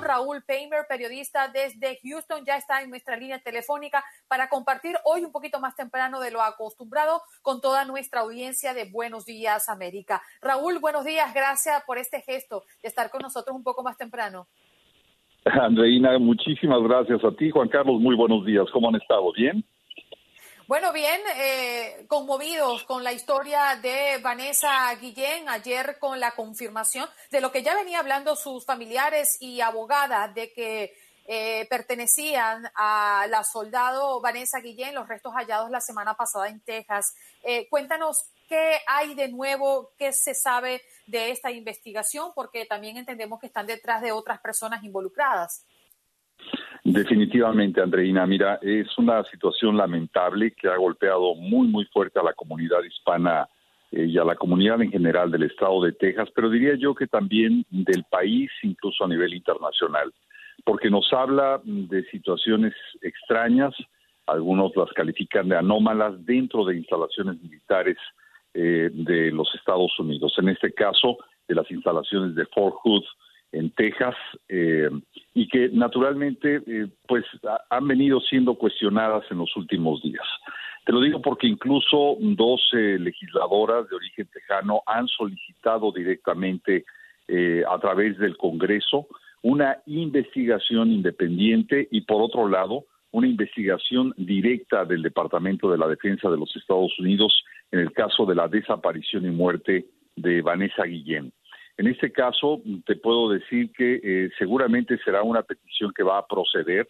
Raúl Paymer, periodista desde Houston, ya está en nuestra línea telefónica para compartir hoy un poquito más temprano de lo acostumbrado con toda nuestra audiencia de Buenos Días América. Raúl, buenos días, gracias por este gesto de estar con nosotros un poco más temprano. Andreina, muchísimas gracias a ti. Juan Carlos, muy buenos días. ¿Cómo han estado? ¿Bien? Bueno, bien, eh, conmovidos con la historia de Vanessa Guillén, ayer con la confirmación de lo que ya venía hablando sus familiares y abogadas de que eh, pertenecían a la soldado Vanessa Guillén, los restos hallados la semana pasada en Texas. Eh, cuéntanos qué hay de nuevo, qué se sabe de esta investigación, porque también entendemos que están detrás de otras personas involucradas. Definitivamente, Andreina. Mira, es una situación lamentable que ha golpeado muy, muy fuerte a la comunidad hispana eh, y a la comunidad en general del estado de Texas, pero diría yo que también del país, incluso a nivel internacional, porque nos habla de situaciones extrañas, algunos las califican de anómalas dentro de instalaciones militares eh, de los Estados Unidos. En este caso, de las instalaciones de Fort Hood, en Texas eh, y que naturalmente eh, pues han venido siendo cuestionadas en los últimos días. Te lo digo porque incluso dos legisladoras de origen tejano han solicitado directamente eh, a través del Congreso una investigación independiente y por otro lado una investigación directa del Departamento de la Defensa de los Estados Unidos en el caso de la desaparición y muerte de Vanessa Guillén. En este caso, te puedo decir que eh, seguramente será una petición que va a proceder,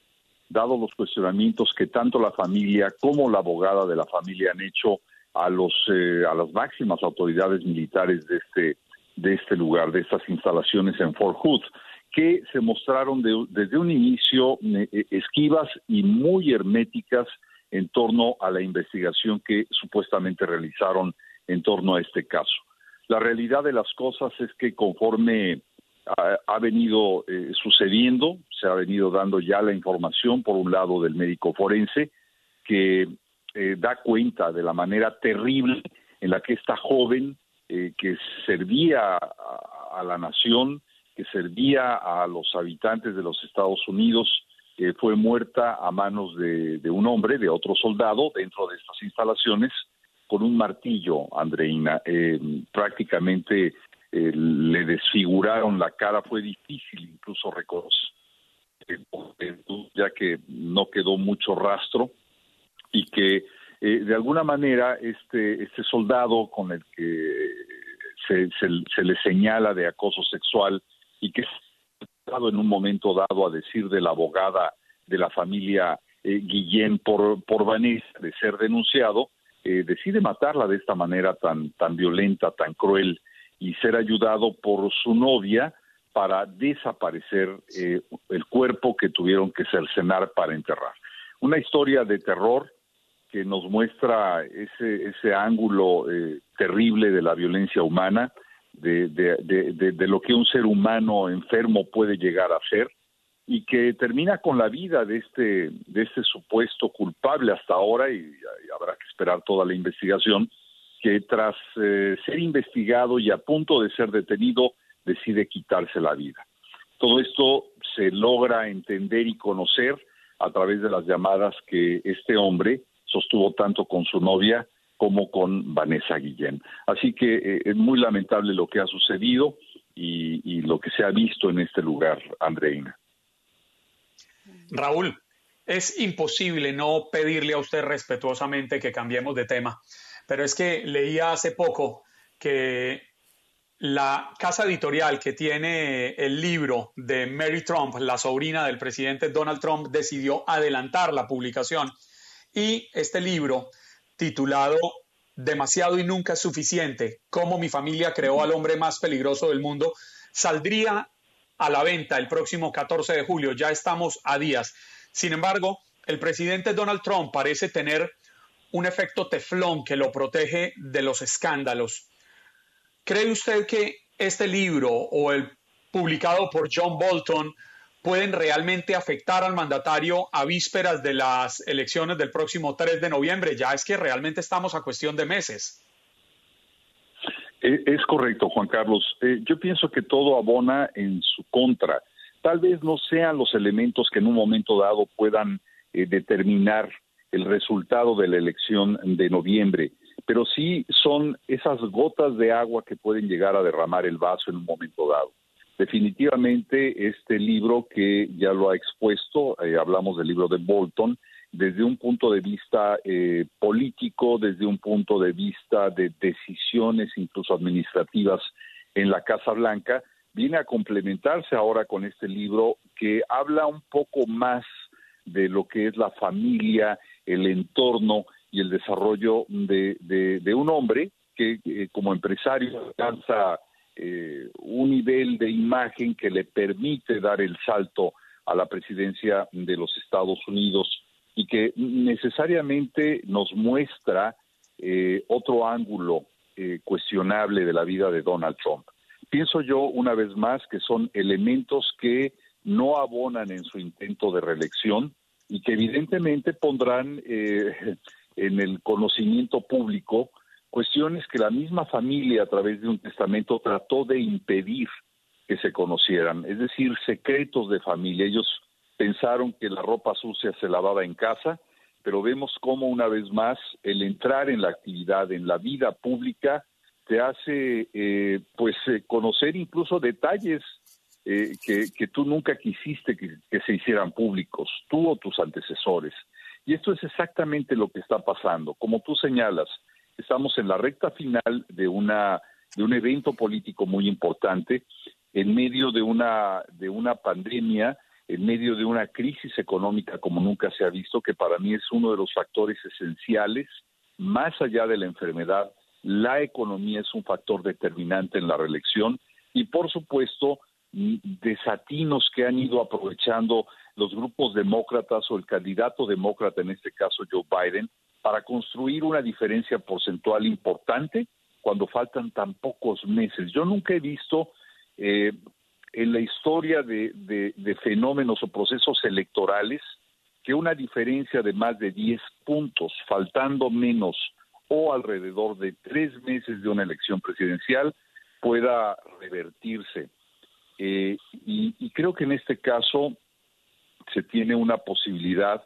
dado los cuestionamientos que tanto la familia como la abogada de la familia han hecho a los eh, a las máximas autoridades militares de este de este lugar, de estas instalaciones en Fort Hood, que se mostraron desde un inicio eh, esquivas y muy herméticas en torno a la investigación que supuestamente realizaron en torno a este caso. La realidad de las cosas es que conforme ha, venido eh, sucediendo, se ha venido dando ya la información, por un lado, del médico forense, que eh, da cuenta de la manera terrible en la que esta joven eh, que servía a, la nación, que servía a los habitantes de los Estados Unidos, eh, fue muerta a manos de, un hombre, de otro soldado, dentro de estas instalaciones, con un martillo, Andreina. Eh, prácticamente eh, le desfiguraron la cara, fue difícil incluso reconocer, ya que no quedó mucho rastro y que de alguna manera este, este soldado con el que se, se, le señala de acoso sexual y que en un momento dado a decir de la abogada de la familia eh, Guillén por, por Vanessa de ser denunciado, eh, decide matarla de esta manera tan, tan violenta, tan cruel, y ser ayudado por su novia para desaparecer eh, el cuerpo que tuvieron que cercenar para enterrar. Una historia de terror que nos muestra ese, ese ángulo terrible de la violencia humana, de, de, de, lo que un ser humano enfermo puede llegar a ser y que termina con la vida de este, de este supuesto culpable hasta ahora, y, habrá que esperar toda la investigación, que tras eh, ser investigado y a punto de ser detenido, decide quitarse la vida. Todo esto se logra entender y conocer a través de las llamadas que este hombre sostuvo tanto con su novia como con Vanessa Guillén. Así que eh, es muy lamentable lo que ha sucedido y, lo que se ha visto en este lugar, Andreina. Raúl, es imposible no pedirle a usted respetuosamente que cambiemos de tema, pero es que leía hace poco que la casa editorial que tiene el libro de Mary Trump, la sobrina del presidente Donald Trump, decidió adelantar la publicación y este libro titulado Demasiado y nunca es suficiente, cómo mi familia creó al hombre más peligroso del mundo, saldría a la venta el próximo 14 de julio. Ya estamos a días. Sin embargo, el presidente Donald Trump parece tener un efecto teflón que lo protege de los escándalos. ¿Cree usted que este libro o el publicado por John Bolton pueden realmente afectar al mandatario a vísperas de las elecciones del próximo 3 de noviembre. Ya es que realmente estamos a cuestión de meses. E, es correcto, Juan Carlos. Eh, yo pienso que todo abona en su contra. Tal vez no sean los elementos que en un momento dado puedan eh, determinar el resultado de la elección de noviembre, pero sí son esas gotas de agua que pueden llegar a derramar el vaso en un momento dado. Definitivamente este libro que ya lo ha expuesto, eh, hablamos del libro de Bolton, desde un punto de vista eh, político, desde un punto de vista de decisiones incluso administrativas en la Casa Blanca, viene a complementarse ahora con este libro que habla un poco más de lo que es la familia, el entorno y el desarrollo de, un hombre que eh, como empresario alcanza eh, un nivel de imagen que le permite dar el salto a la presidencia de los Estados Unidos y que necesariamente nos muestra eh, otro ángulo eh, cuestionable de la vida de Donald Trump. Pienso yo, una vez más, que son elementos que no abonan en su intento de reelección y que evidentemente pondrán en el conocimiento público cuestiones que la misma familia a través de un testamento trató de impedir que se conocieran, es decir, secretos de familia. Ellos pensaron que la ropa sucia se lavaba en casa, pero vemos cómo una vez más el entrar en la actividad, en la vida pública, te hace eh, pues eh, conocer incluso detalles eh, que, tú nunca quisiste que, que se hicieran públicos, tú o tus antecesores. Y esto es exactamente lo que está pasando. Como tú señalas, estamos en la recta final de una de un evento político muy importante en medio de una de una pandemia en medio de una crisis económica como nunca se ha visto que para mí es uno de los factores esenciales más allá de la enfermedad la economía es un factor determinante en la reelección y por supuesto desatinos que han ido aprovechando los grupos demócratas o el candidato demócrata en este caso Joe Biden para construir una diferencia porcentual importante cuando faltan tan pocos meses. Yo nunca he visto eh, en la historia de, fenómenos o procesos electorales que una diferencia de más de 10 puntos, faltando menos o alrededor de tres meses de una elección presidencial, pueda revertirse. Eh, y, y, creo que en este caso se tiene una posibilidad,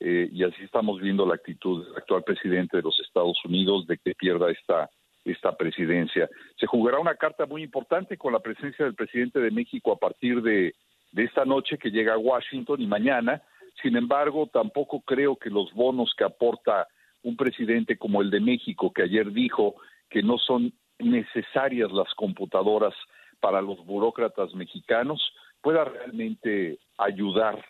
eh, y así estamos viendo la actitud del actual presidente de los Estados Unidos, de que pierda esta, esta presidencia. Se jugará una carta muy importante con la presencia del presidente de México a partir de, de esta noche que llega a Washington y mañana. Sin embargo, tampoco creo que los bonos que aporta un presidente como el de México, que ayer dijo que no son necesarias las computadoras para los burócratas mexicanos, pueda realmente ayudar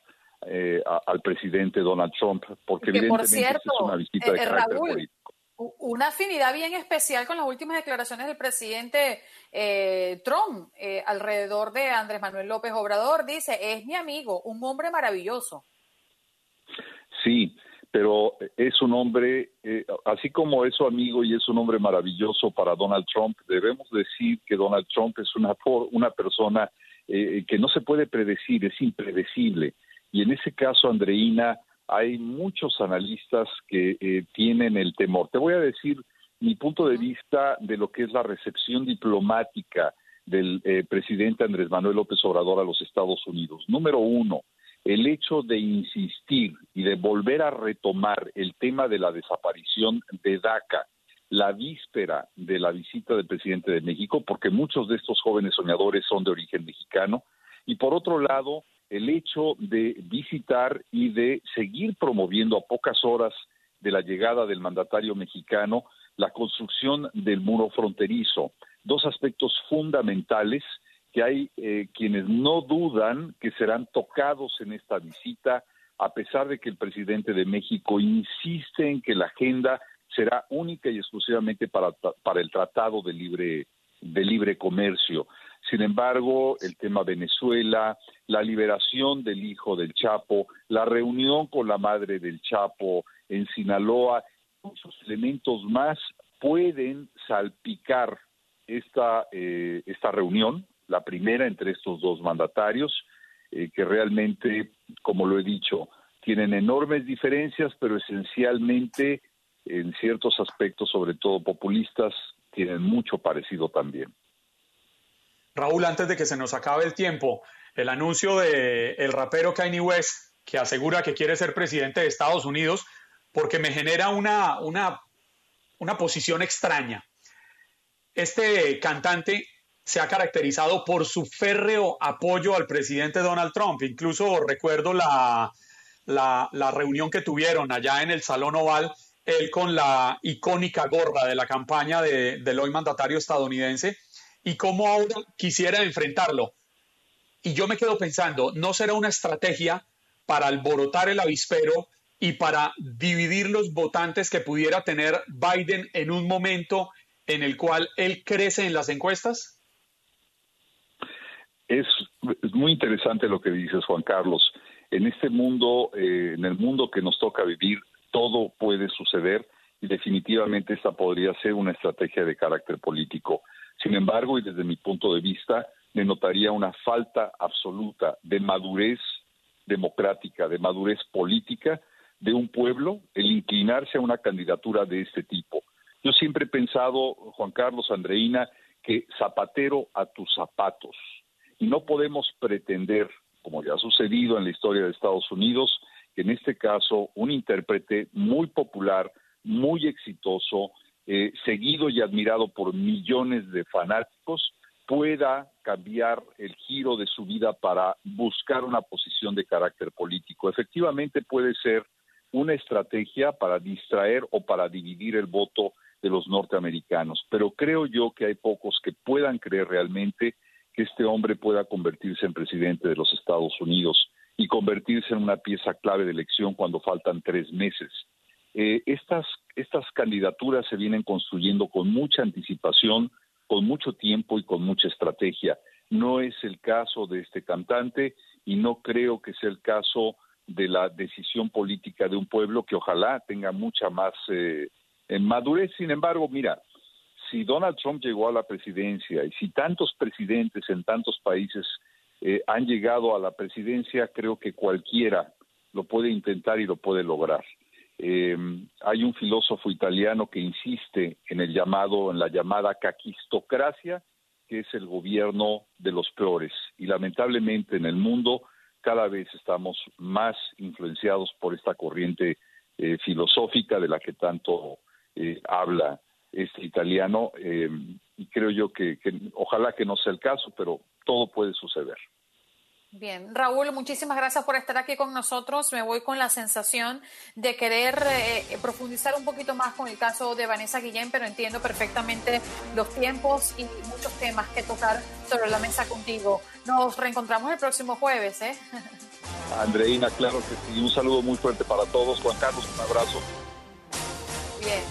eh, al presidente Donald Trump, porque evidentemente es una visita de eh, carácter Raúl, político. Una afinidad bien especial con las últimas declaraciones del presidente eh, Trump eh, alrededor de Andrés Manuel López Obrador. Dice, es mi amigo, un hombre maravilloso. Sí, pero es un hombre, eh, así como es su amigo y es un hombre maravilloso para Donald Trump, debemos decir que Donald Trump es una, una persona eh, que no se puede predecir, es impredecible. Y en ese caso, Andreina, hay muchos analistas que eh, tienen el temor. Te voy a decir mi punto de vista de lo que es la recepción diplomática del eh, presidente Andrés Manuel López Obrador a los Estados Unidos. Número uno, el hecho de insistir y de volver a retomar el tema de la desaparición de DACA la víspera de la visita del presidente de México, porque muchos de estos jóvenes soñadores son de origen mexicano, y por otro lado, el hecho de visitar y de seguir promoviendo a pocas horas de la llegada del mandatario mexicano la construcción del muro fronterizo. Dos aspectos fundamentales que hay eh, quienes no dudan que serán tocados en esta visita, a pesar de que el presidente de México insiste en que la agenda será única y exclusivamente para, para el Tratado de Libre, de Libre Comercio. Sin embargo, el tema Venezuela, la liberación del hijo del Chapo, la reunión con la madre del Chapo en Sinaloa, muchos elementos más pueden salpicar esta, eh, esta reunión, la primera entre estos dos mandatarios, eh, que realmente, como lo he dicho, tienen enormes diferencias, pero esencialmente en ciertos aspectos, sobre todo populistas, tienen mucho parecido también. Raúl, antes de que se nos acabe el tiempo, el anuncio de el rapero Kanye West, que asegura que quiere ser presidente de Estados Unidos, porque me genera una, una, una posición extraña. Este cantante se ha caracterizado por su férreo apoyo al presidente Donald Trump. Incluso recuerdo la, la, la reunión que tuvieron allá en el Salón Oval, él con la icónica gorra de la campaña de, del hoy mandatario estadounidense, y cómo ahora quisiera enfrentarlo. Y yo me quedo pensando, ¿no será una estrategia para alborotar el avispero y para dividir los votantes que pudiera tener Biden en un momento en el cual él crece en las encuestas? Es, muy interesante lo que dices, Juan Carlos. En este mundo, eh, en el mundo que nos toca vivir, todo puede suceder y definitivamente esta podría ser una estrategia de carácter político. Sin embargo, y desde mi punto de vista, me notaría una falta absoluta de madurez democrática, de madurez política de un pueblo el inclinarse a una candidatura de este tipo. Yo siempre he pensado, Juan Carlos Andreina, que zapatero a tus zapatos. Y no podemos pretender, como ya ha sucedido en la historia de Estados Unidos, que en este caso un intérprete muy popular, muy exitoso, eh, seguido y admirado por millones de fanáticos, pueda cambiar el giro de su vida para buscar una posición de carácter político. Efectivamente puede ser una estrategia para distraer o para dividir el voto de los norteamericanos, pero creo yo que hay pocos que puedan creer realmente que este hombre pueda convertirse en presidente de los Estados Unidos y convertirse en una pieza clave de elección cuando faltan tres meses. Eh, estas, estas candidaturas se vienen construyendo con mucha anticipación, con mucho tiempo y con mucha estrategia. No es el caso de este cantante y no creo que sea el caso de la decisión política de un pueblo que ojalá tenga mucha más eh, madurez. Sin embargo, mira, si Donald Trump llegó a la presidencia y si tantos presidentes en tantos países eh, han llegado a la presidencia, creo que cualquiera lo puede intentar y lo puede lograr. Eh, hay un filósofo italiano que insiste en el llamado, en la llamada caquistocracia, que es el gobierno de los peores. Y lamentablemente en el mundo cada vez estamos más influenciados por esta corriente eh, filosófica de la que tanto eh, habla este italiano eh, y creo yo que, que ojalá que no sea el caso, pero todo puede suceder. Bien, Raúl, muchísimas gracias por estar aquí con nosotros. Me voy con la sensación de querer eh, profundizar un poquito más con el caso de Vanessa Guillén, pero entiendo perfectamente los tiempos y muchos temas que tocar sobre la mesa contigo. Nos reencontramos el próximo jueves, ¿eh? Andreina, claro que sí. Un saludo muy fuerte para todos. Juan Carlos, un abrazo. Bien.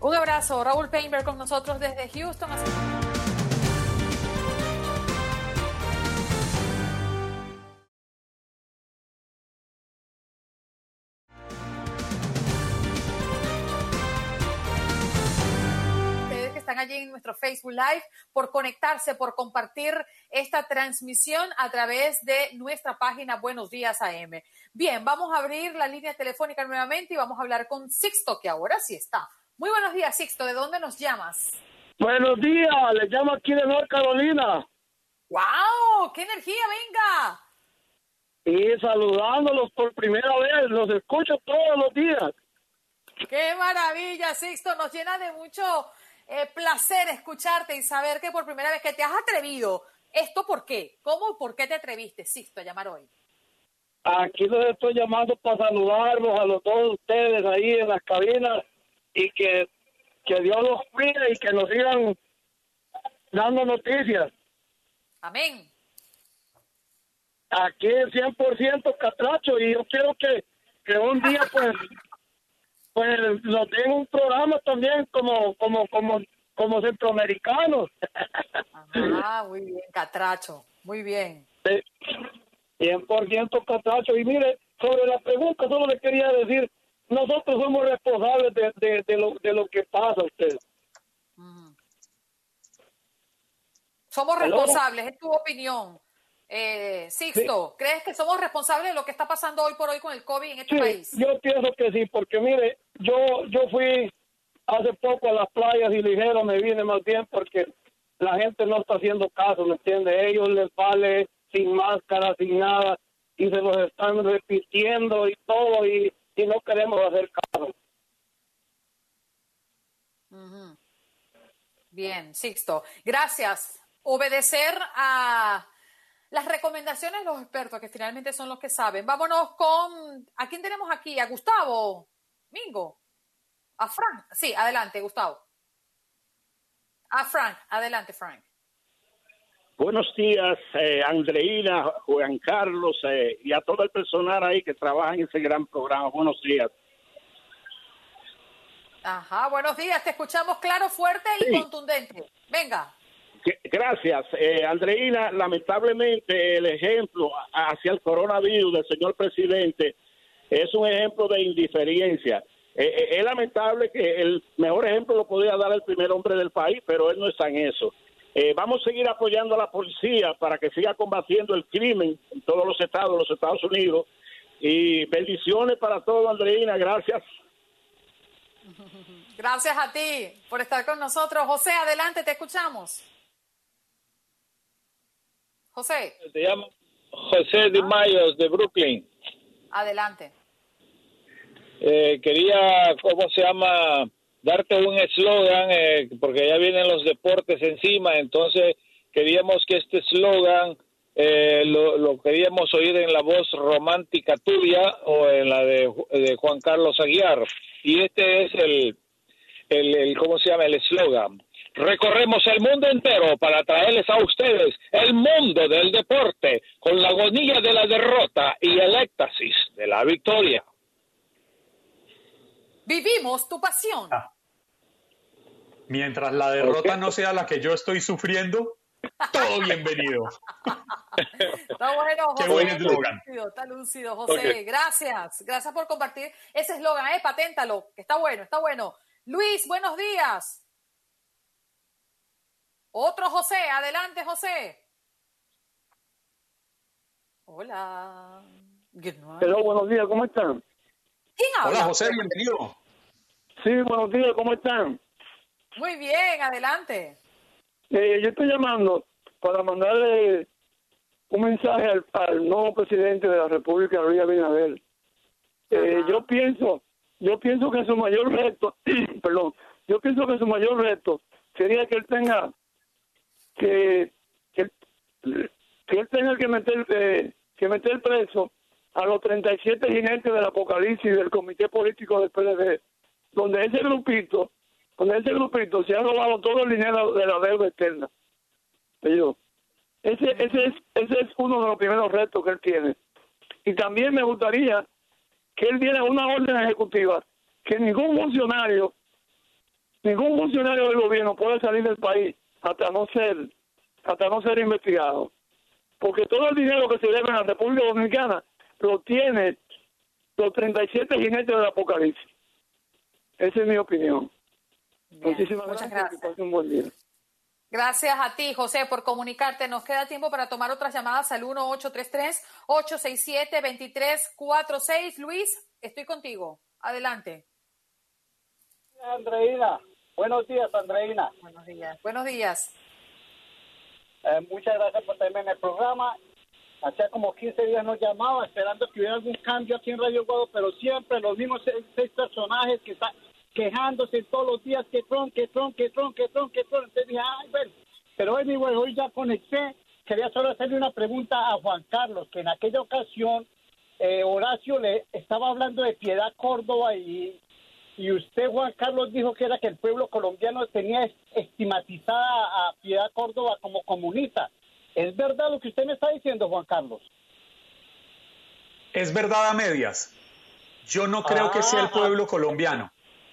Un abrazo. Raúl Painberg con nosotros desde Houston. Están allí en nuestro Facebook Live, por conectarse, por compartir esta transmisión a través de nuestra página Buenos Días AM. Bien, vamos a abrir la línea telefónica nuevamente y vamos a hablar con Sixto, que ahora sí está. Muy buenos días, Sixto. ¿De dónde nos llamas? Buenos días, le llamo aquí de North Carolina. ¡Wow! ¡Qué energía, venga! Y saludándolos por primera vez, los escucho todos los días. ¡Qué maravilla, Sixto! Nos llena de mucho eh, placer escucharte y saber que por primera vez que te has atrevido. ¿Esto por qué? ¿Cómo y por qué te atreviste, Sixto, a llamar hoy? Aquí los estoy llamando para saludarlos a los todos ustedes ahí en las cabinas y que, que Dios los cuide y que nos sigan dando noticias. Amén. Aquí es 100% catracho y yo quiero que, que un día pues pues lo tengo un programa también como como como como centroamericanos. Ah, muy bien, catracho, muy bien. 100% catracho. Y mire, sobre la pregunta, solo le quería decir, nosotros somos responsables de, de, de lo, de lo que pasa a usted. Somos responsables, es tu opinión. Eh, Sixto, ¿crees que somos responsables de lo que está pasando hoy por hoy con el COVID en este sí, país? Yo pienso que sí, porque mire, yo yo fui hace poco a las playas y ligero me vine más bien porque la gente no está haciendo caso, ¿me entiende? Ellos les vale sin máscara, sin nada, y se los están repitiendo y todo, y, y no queremos hacer caso. Bien, Sixto. Gracias. Obedecer a las recomendaciones de los expertos, que finalmente son los que saben. Vámonos con. ¿A quién tenemos aquí? ¿A Gustavo? ¿Mingo? ¿A Frank? Sí, adelante, Gustavo. A Frank. Adelante, Frank. Buenos días, eh, Andreina, Juan Carlos eh, y a todo el personal ahí que trabaja en ese gran programa. Buenos días. Ajá, buenos días. Te escuchamos claro, fuerte y Sí. contundente. Venga. Gracias, eh, Andreina. Lamentablemente, el ejemplo hacia el coronavirus del señor presidente es un ejemplo de indiferencia. Eh, eh, es lamentable que el mejor ejemplo lo podía dar el primer hombre del país, pero él no está en eso. Eh, vamos a seguir apoyando a la policía para que siga combatiendo el crimen en todos los estados los Estados Unidos. Y bendiciones para todos, Andreina. Gracias. Gracias a ti por estar con nosotros. José, adelante, te escuchamos. José, Te llamo José Di Mayos de Brooklyn. adelante. Eh, quería, ¿cómo se llama? Darte un eslogan, eh, porque ya vienen los deportes encima, entonces queríamos que este eslogan eh, lo, lo queríamos oír en la voz romántica tuya o en la de, de Juan Carlos Aguiar. Y este es el, el, el ¿cómo se llama? El eslogan. Recorremos el mundo entero para traerles a ustedes el mundo del deporte con la agonía de la derrota y el éxtasis de la victoria. Vivimos tu pasión. Mientras la derrota no sea la que yo estoy sufriendo, todo bienvenido. Está bueno, Qué buen está eslogan. lúcido, Está lúcido, José. Gracias. Gracias por compartir ese eslogan. Eh, paténtalo. que Está bueno, está bueno. Luis, buenos días. Otro José. Adelante, José. Hola. Hello, buenos días, ¿cómo están? ¿Quién habla? Hola, José, bienvenido. Sí, buenos días, ¿cómo están? Muy bien, adelante. Eh, yo estoy llamando para mandarle un mensaje al, al nuevo presidente de la República, Luis Abinader. Eh, yo pienso, yo pienso que su mayor reto, perdón, yo pienso que su mayor reto sería que él tenga que que, que él tenga que meter eh, que meter preso a los 37 jinetes del apocalipsis del comité político del PLD, donde ese grupito, donde ese grupito se ha robado todo el dinero de la deuda externa. Pero ese, ese, es, ese es uno de los primeros retos que él tiene. Y también me gustaría que él diera una orden ejecutiva que ningún funcionario, ningún funcionario del gobierno puede salir del país hasta no ser, hasta no ser investigado. Porque todo el dinero que se debe en la República Dominicana lo tiene los 37 jinetes del apocalipsis. Esa es mi opinión. Muchísimas muchas gracias. pasen un buen día. Gracias a ti, José, por comunicarte. Nos queda tiempo para tomar otras llamadas al 1-833-867-2346. Luis, estoy contigo. Adelante. Andreina, buenos días, Andreina. Buenos días. Buenos días. Eh, muchas gracias por tenerme en el programa. Hacía como 15 días nos llamaba esperando que hubiera algún cambio aquí en Radio Guado, pero siempre los mismos seis, seis personajes que están quejándose todos los días que Trump, que Trump, que Trump, que Trump, que Trump. Entonces dije, ay, bueno, pero hoy, mi güey, hoy ya conecté. Quería solo hacerle una pregunta a Juan Carlos, que en aquella ocasión eh, Horacio le estaba hablando de Piedad Córdoba y, y usted, Juan Carlos, dijo que era que el pueblo colombiano tenía es- estigmatizada a Piedad Córdoba como comunista. ¿Es verdad lo que usted me está diciendo, Juan Carlos? Es verdad a medias. Yo no creo que sea el pueblo colombiano.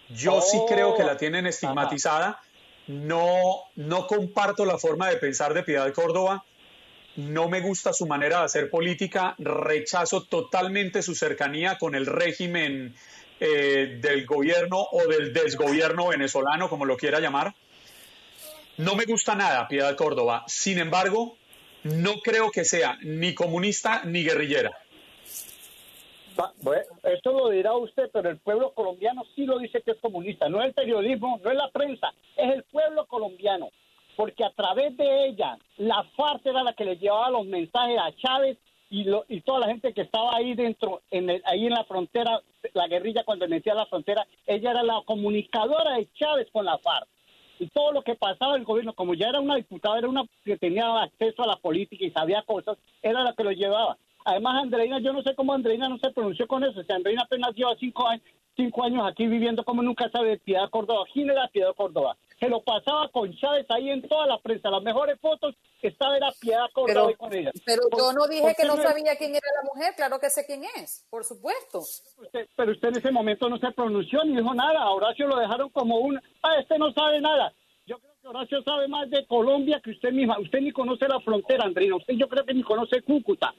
Yo sí Oh. creo que la tienen estigmatizada. No, no comparto la forma de pensar de Piedad Córdoba. No me gusta su manera de hacer política. Rechazo totalmente su cercanía con el régimen eh, del gobierno o del desgobierno venezolano, como lo quiera llamar. No me gusta nada Piedad Córdoba. Sin embargo, no creo que sea ni comunista ni guerrillera. Bueno, esto lo dirá usted, pero el pueblo colombiano sí lo dice que es comunista. No es el periodismo, no es la prensa, es el pueblo colombiano. Porque a través de ella, la FARC era la que le llevaba los mensajes a Chávez y, lo- y toda la gente que estaba ahí dentro, en el- ahí en la frontera, la guerrilla cuando metía a la frontera, ella era la comunicadora de Chávez con la FARC. Y todo lo que pasaba el gobierno, como ya era una diputada, era una que tenía acceso a la política y sabía cosas, era la que lo llevaba. Además, Andreina, yo no sé cómo Andreina no se pronunció con eso. O sea, Andreina apenas lleva cinco años, cinco años aquí viviendo como nunca sabe de Piedad Córdoba. ¿Quién era Piedad Córdoba? Se lo pasaba con Chávez ahí en toda la prensa. Las mejores fotos estaba era Piedad Córdoba Pero, ahí con ella. pero ¿Por- yo no dije que no sabía quién era la mujer. Claro que sé quién es, por supuesto. Usted- pero usted en ese momento no se pronunció ni dijo nada. A Horacio lo dejaron como un, ah, este no sabe nada. Yo creo que Horacio sabe más de Colombia que usted misma. Usted ni conoce la frontera, Andrina. Usted yo creo que ni conoce Cúcuta.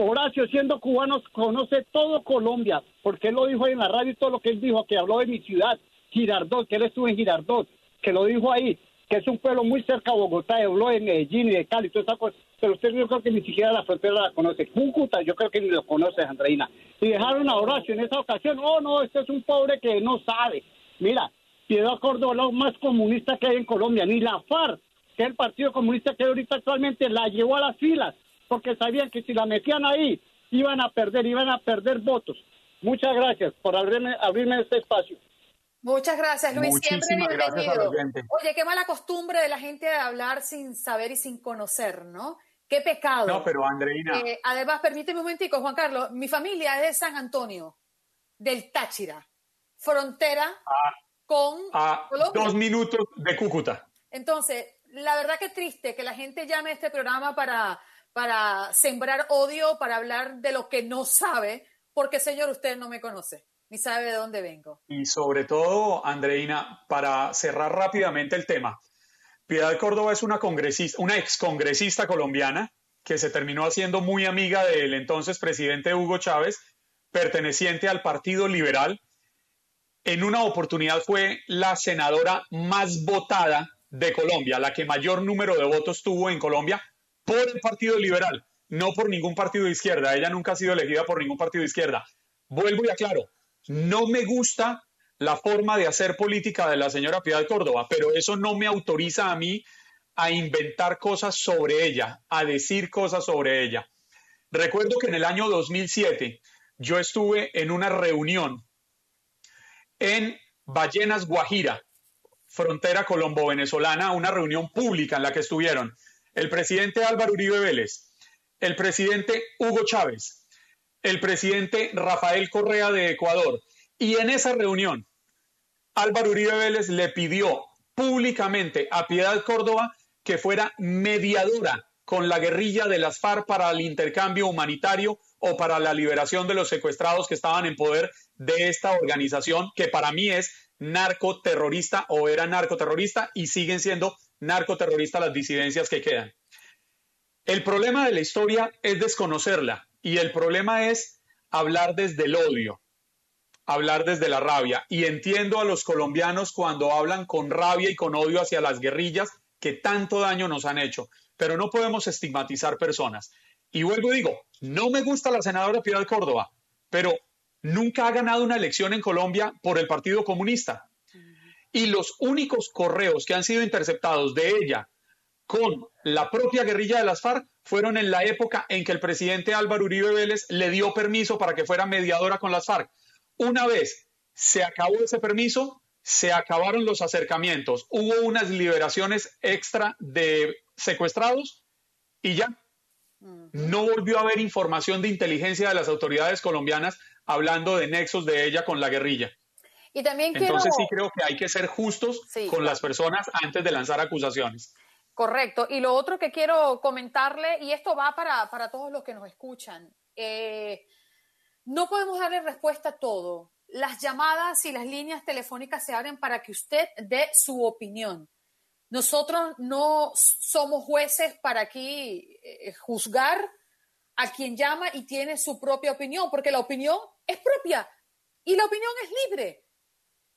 Horacio, siendo cubano, conoce todo Colombia, porque él lo dijo ahí en la radio y todo lo que él dijo, que habló de mi ciudad, Girardot, que él estuvo en Girardot, que lo dijo ahí, que es un pueblo muy cerca a Bogotá, habló de Medellín y de Cali, toda esa cosa. Pero usted yo creo que ni siquiera la frontera la conoce. Cúcuta, yo creo que ni lo conoce, Andreina. Y dejaron a Horacio en esa ocasión, oh no, este es un pobre que no sabe. Mira, Piedad Córdoba, lo más comunista que hay en Colombia, ni la FARC, que es el partido comunista que hay ahorita actualmente, la llevó a las filas, porque sabían que si la metían ahí, iban a perder, iban a perder votos. Muchas gracias por abrirme, abrirme este espacio. Muchas gracias, Luis. Siempre Muchísimas gracias bienvenido. Oye, qué mala costumbre de la gente de hablar sin saber y sin conocer, ¿no? Qué pecado. No, pero Andreina, Eh, además, permíteme un momentico, Juan Carlos. Mi familia es de San Antonio, del Táchira, frontera con a Colombia. dos minutos de Cúcuta. Entonces, la verdad que triste que la gente llame a este programa para, para sembrar odio, para hablar de lo que no sabe, porque señor, usted no me conoce, ni sabe de dónde vengo. Y sobre todo, Andreina, para cerrar rápidamente el tema, Piedad Córdoba es una congresista, una excongresista colombiana que se terminó haciendo muy amiga del entonces presidente Hugo Chávez, perteneciente al Partido Liberal. En una oportunidad fue la senadora más votada de Colombia, la que mayor número de votos tuvo en Colombia por el Partido Liberal, no por ningún partido de izquierda. Ella nunca ha sido elegida por ningún partido de izquierda. Vuelvo y aclaro, no me gusta la forma de hacer política de la señora Piedad Córdoba, pero eso no me autoriza a mí a inventar cosas sobre ella, a decir cosas sobre ella. Recuerdo que en el año 2007 yo estuve en una reunión en Ballenas Guajira, frontera colombo-venezolana, una reunión pública en la que estuvieron el presidente Álvaro Uribe Vélez, el presidente Hugo Chávez, el presidente Rafael Correa de Ecuador. Y en esa reunión, Álvaro Uribe Vélez le pidió públicamente a Piedad Córdoba que fuera mediadora con la guerrilla de las FARC para el intercambio humanitario o para la liberación de los secuestrados que estaban en poder de esta organización, que para mí es narcoterrorista o era narcoterrorista y siguen siendo narcoterroristas las disidencias que quedan. El problema de la historia es desconocerla y el problema es hablar desde el odio, hablar desde la rabia. Y entiendo a los colombianos cuando hablan con rabia y con odio hacia las guerrillas que tanto daño nos han hecho, pero no podemos estigmatizar personas. Y vuelvo digo, no me gusta la senadora Piedad Córdoba, pero nunca ha ganado una elección en Colombia por el Partido Comunista. Y los únicos correos que han sido interceptados de ella con la propia guerrilla de las FARC fueron en la época en que el presidente Álvaro Uribe Vélez le dio permiso para que fuera mediadora con las FARC. Una vez se acabó ese permiso, se acabaron los acercamientos, hubo unas liberaciones extra de secuestrados y ya. No volvió a haber información de inteligencia de las autoridades colombianas hablando de nexos de ella con la guerrilla. Y también Entonces sí creo que hay que ser justos con las personas antes de lanzar acusaciones. Correcto. Y lo otro que quiero comentarle, y esto va para, para todos los que nos escuchan, eh, no podemos darle respuesta a todo. Las llamadas y las líneas telefónicas se abren para que usted dé su opinión. Nosotros no somos jueces para aquí eh, juzgar a quien llama y tiene su propia opinión, porque la opinión es propia y la opinión es libre.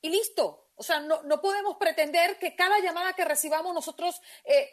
Y listo. O sea, no, no podemos pretender que cada llamada que recibamos nosotros eh,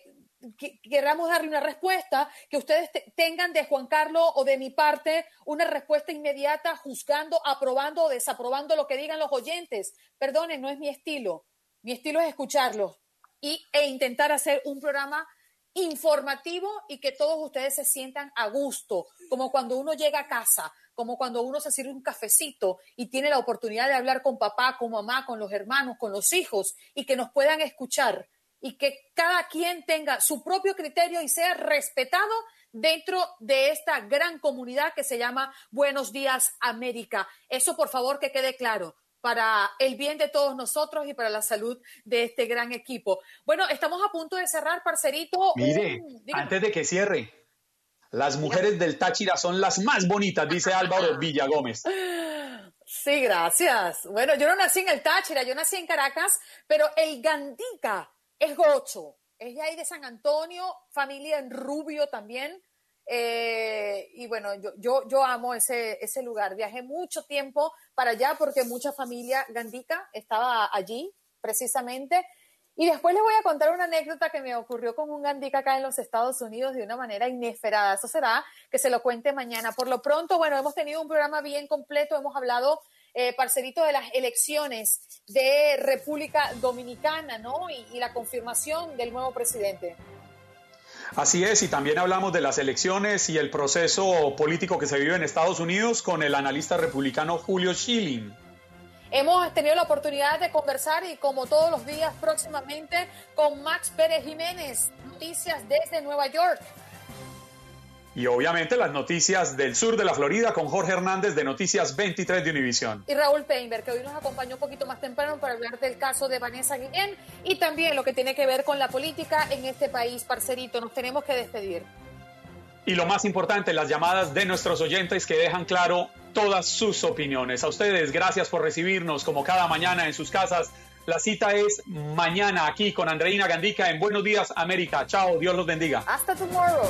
queramos darle una respuesta, que ustedes tengan de Juan Carlos o de mi parte una respuesta inmediata juzgando, aprobando o desaprobando lo que digan los oyentes. Perdonen, no es mi estilo. Mi estilo es escucharlos y, e intentar hacer un programa informativo y que todos ustedes se sientan a gusto, como cuando uno llega a casa, como cuando uno se sirve un cafecito y tiene la oportunidad de hablar con papá, con mamá, con los hermanos, con los hijos y que nos puedan escuchar y que cada quien tenga su propio criterio y sea respetado dentro de esta gran comunidad que se llama Buenos Días América. Eso por favor que quede claro para el bien de todos nosotros y para la salud de este gran equipo. Bueno, estamos a punto de cerrar, parcerito. Mire, antes de que cierre, las mujeres del Táchira son las más bonitas, dice Álvaro Villagómez. Sí, gracias. Bueno, yo no nací en el Táchira, yo nací en Caracas, pero el Gandica es gocho. Es de ahí de San Antonio, familia en Rubio también. Eh, y bueno, yo, yo, amo ese, ese lugar. Viajé mucho tiempo para allá porque mucha familia gandica estaba allí precisamente. Y después les voy a contar una anécdota que me ocurrió con un gandica acá en los Estados Unidos de una manera inesperada. Eso será que se lo cuente mañana. Por lo pronto, bueno, hemos tenido un programa bien completo. Hemos hablado, eh, parcerito, de las elecciones de República Dominicana, ¿no? y la confirmación del nuevo presidente. Así es, y también hablamos de las elecciones y el proceso político que se vive en Estados Unidos con el analista republicano Julio Schilling. Hemos tenido la oportunidad de conversar y como todos los días próximamente con Max Pérez Jiménez, noticias desde Nueva York. Y obviamente las noticias del sur de la Florida con Jorge Hernández de Noticias 23 de Univisión. Y Raúl Peinberg, que hoy nos acompañó un poquito más temprano para hablar del caso de Vanessa Guillén y también lo que tiene que ver con la política en este país, parcerito. Nos tenemos que despedir. Y lo más importante, las llamadas de nuestros oyentes que dejan claro todas sus opiniones. A ustedes, gracias por recibirnos como cada mañana en sus casas. La cita es mañana aquí con Andreina Gandica en Buenos Días América. Chao, Dios los bendiga. Hasta tomorrow.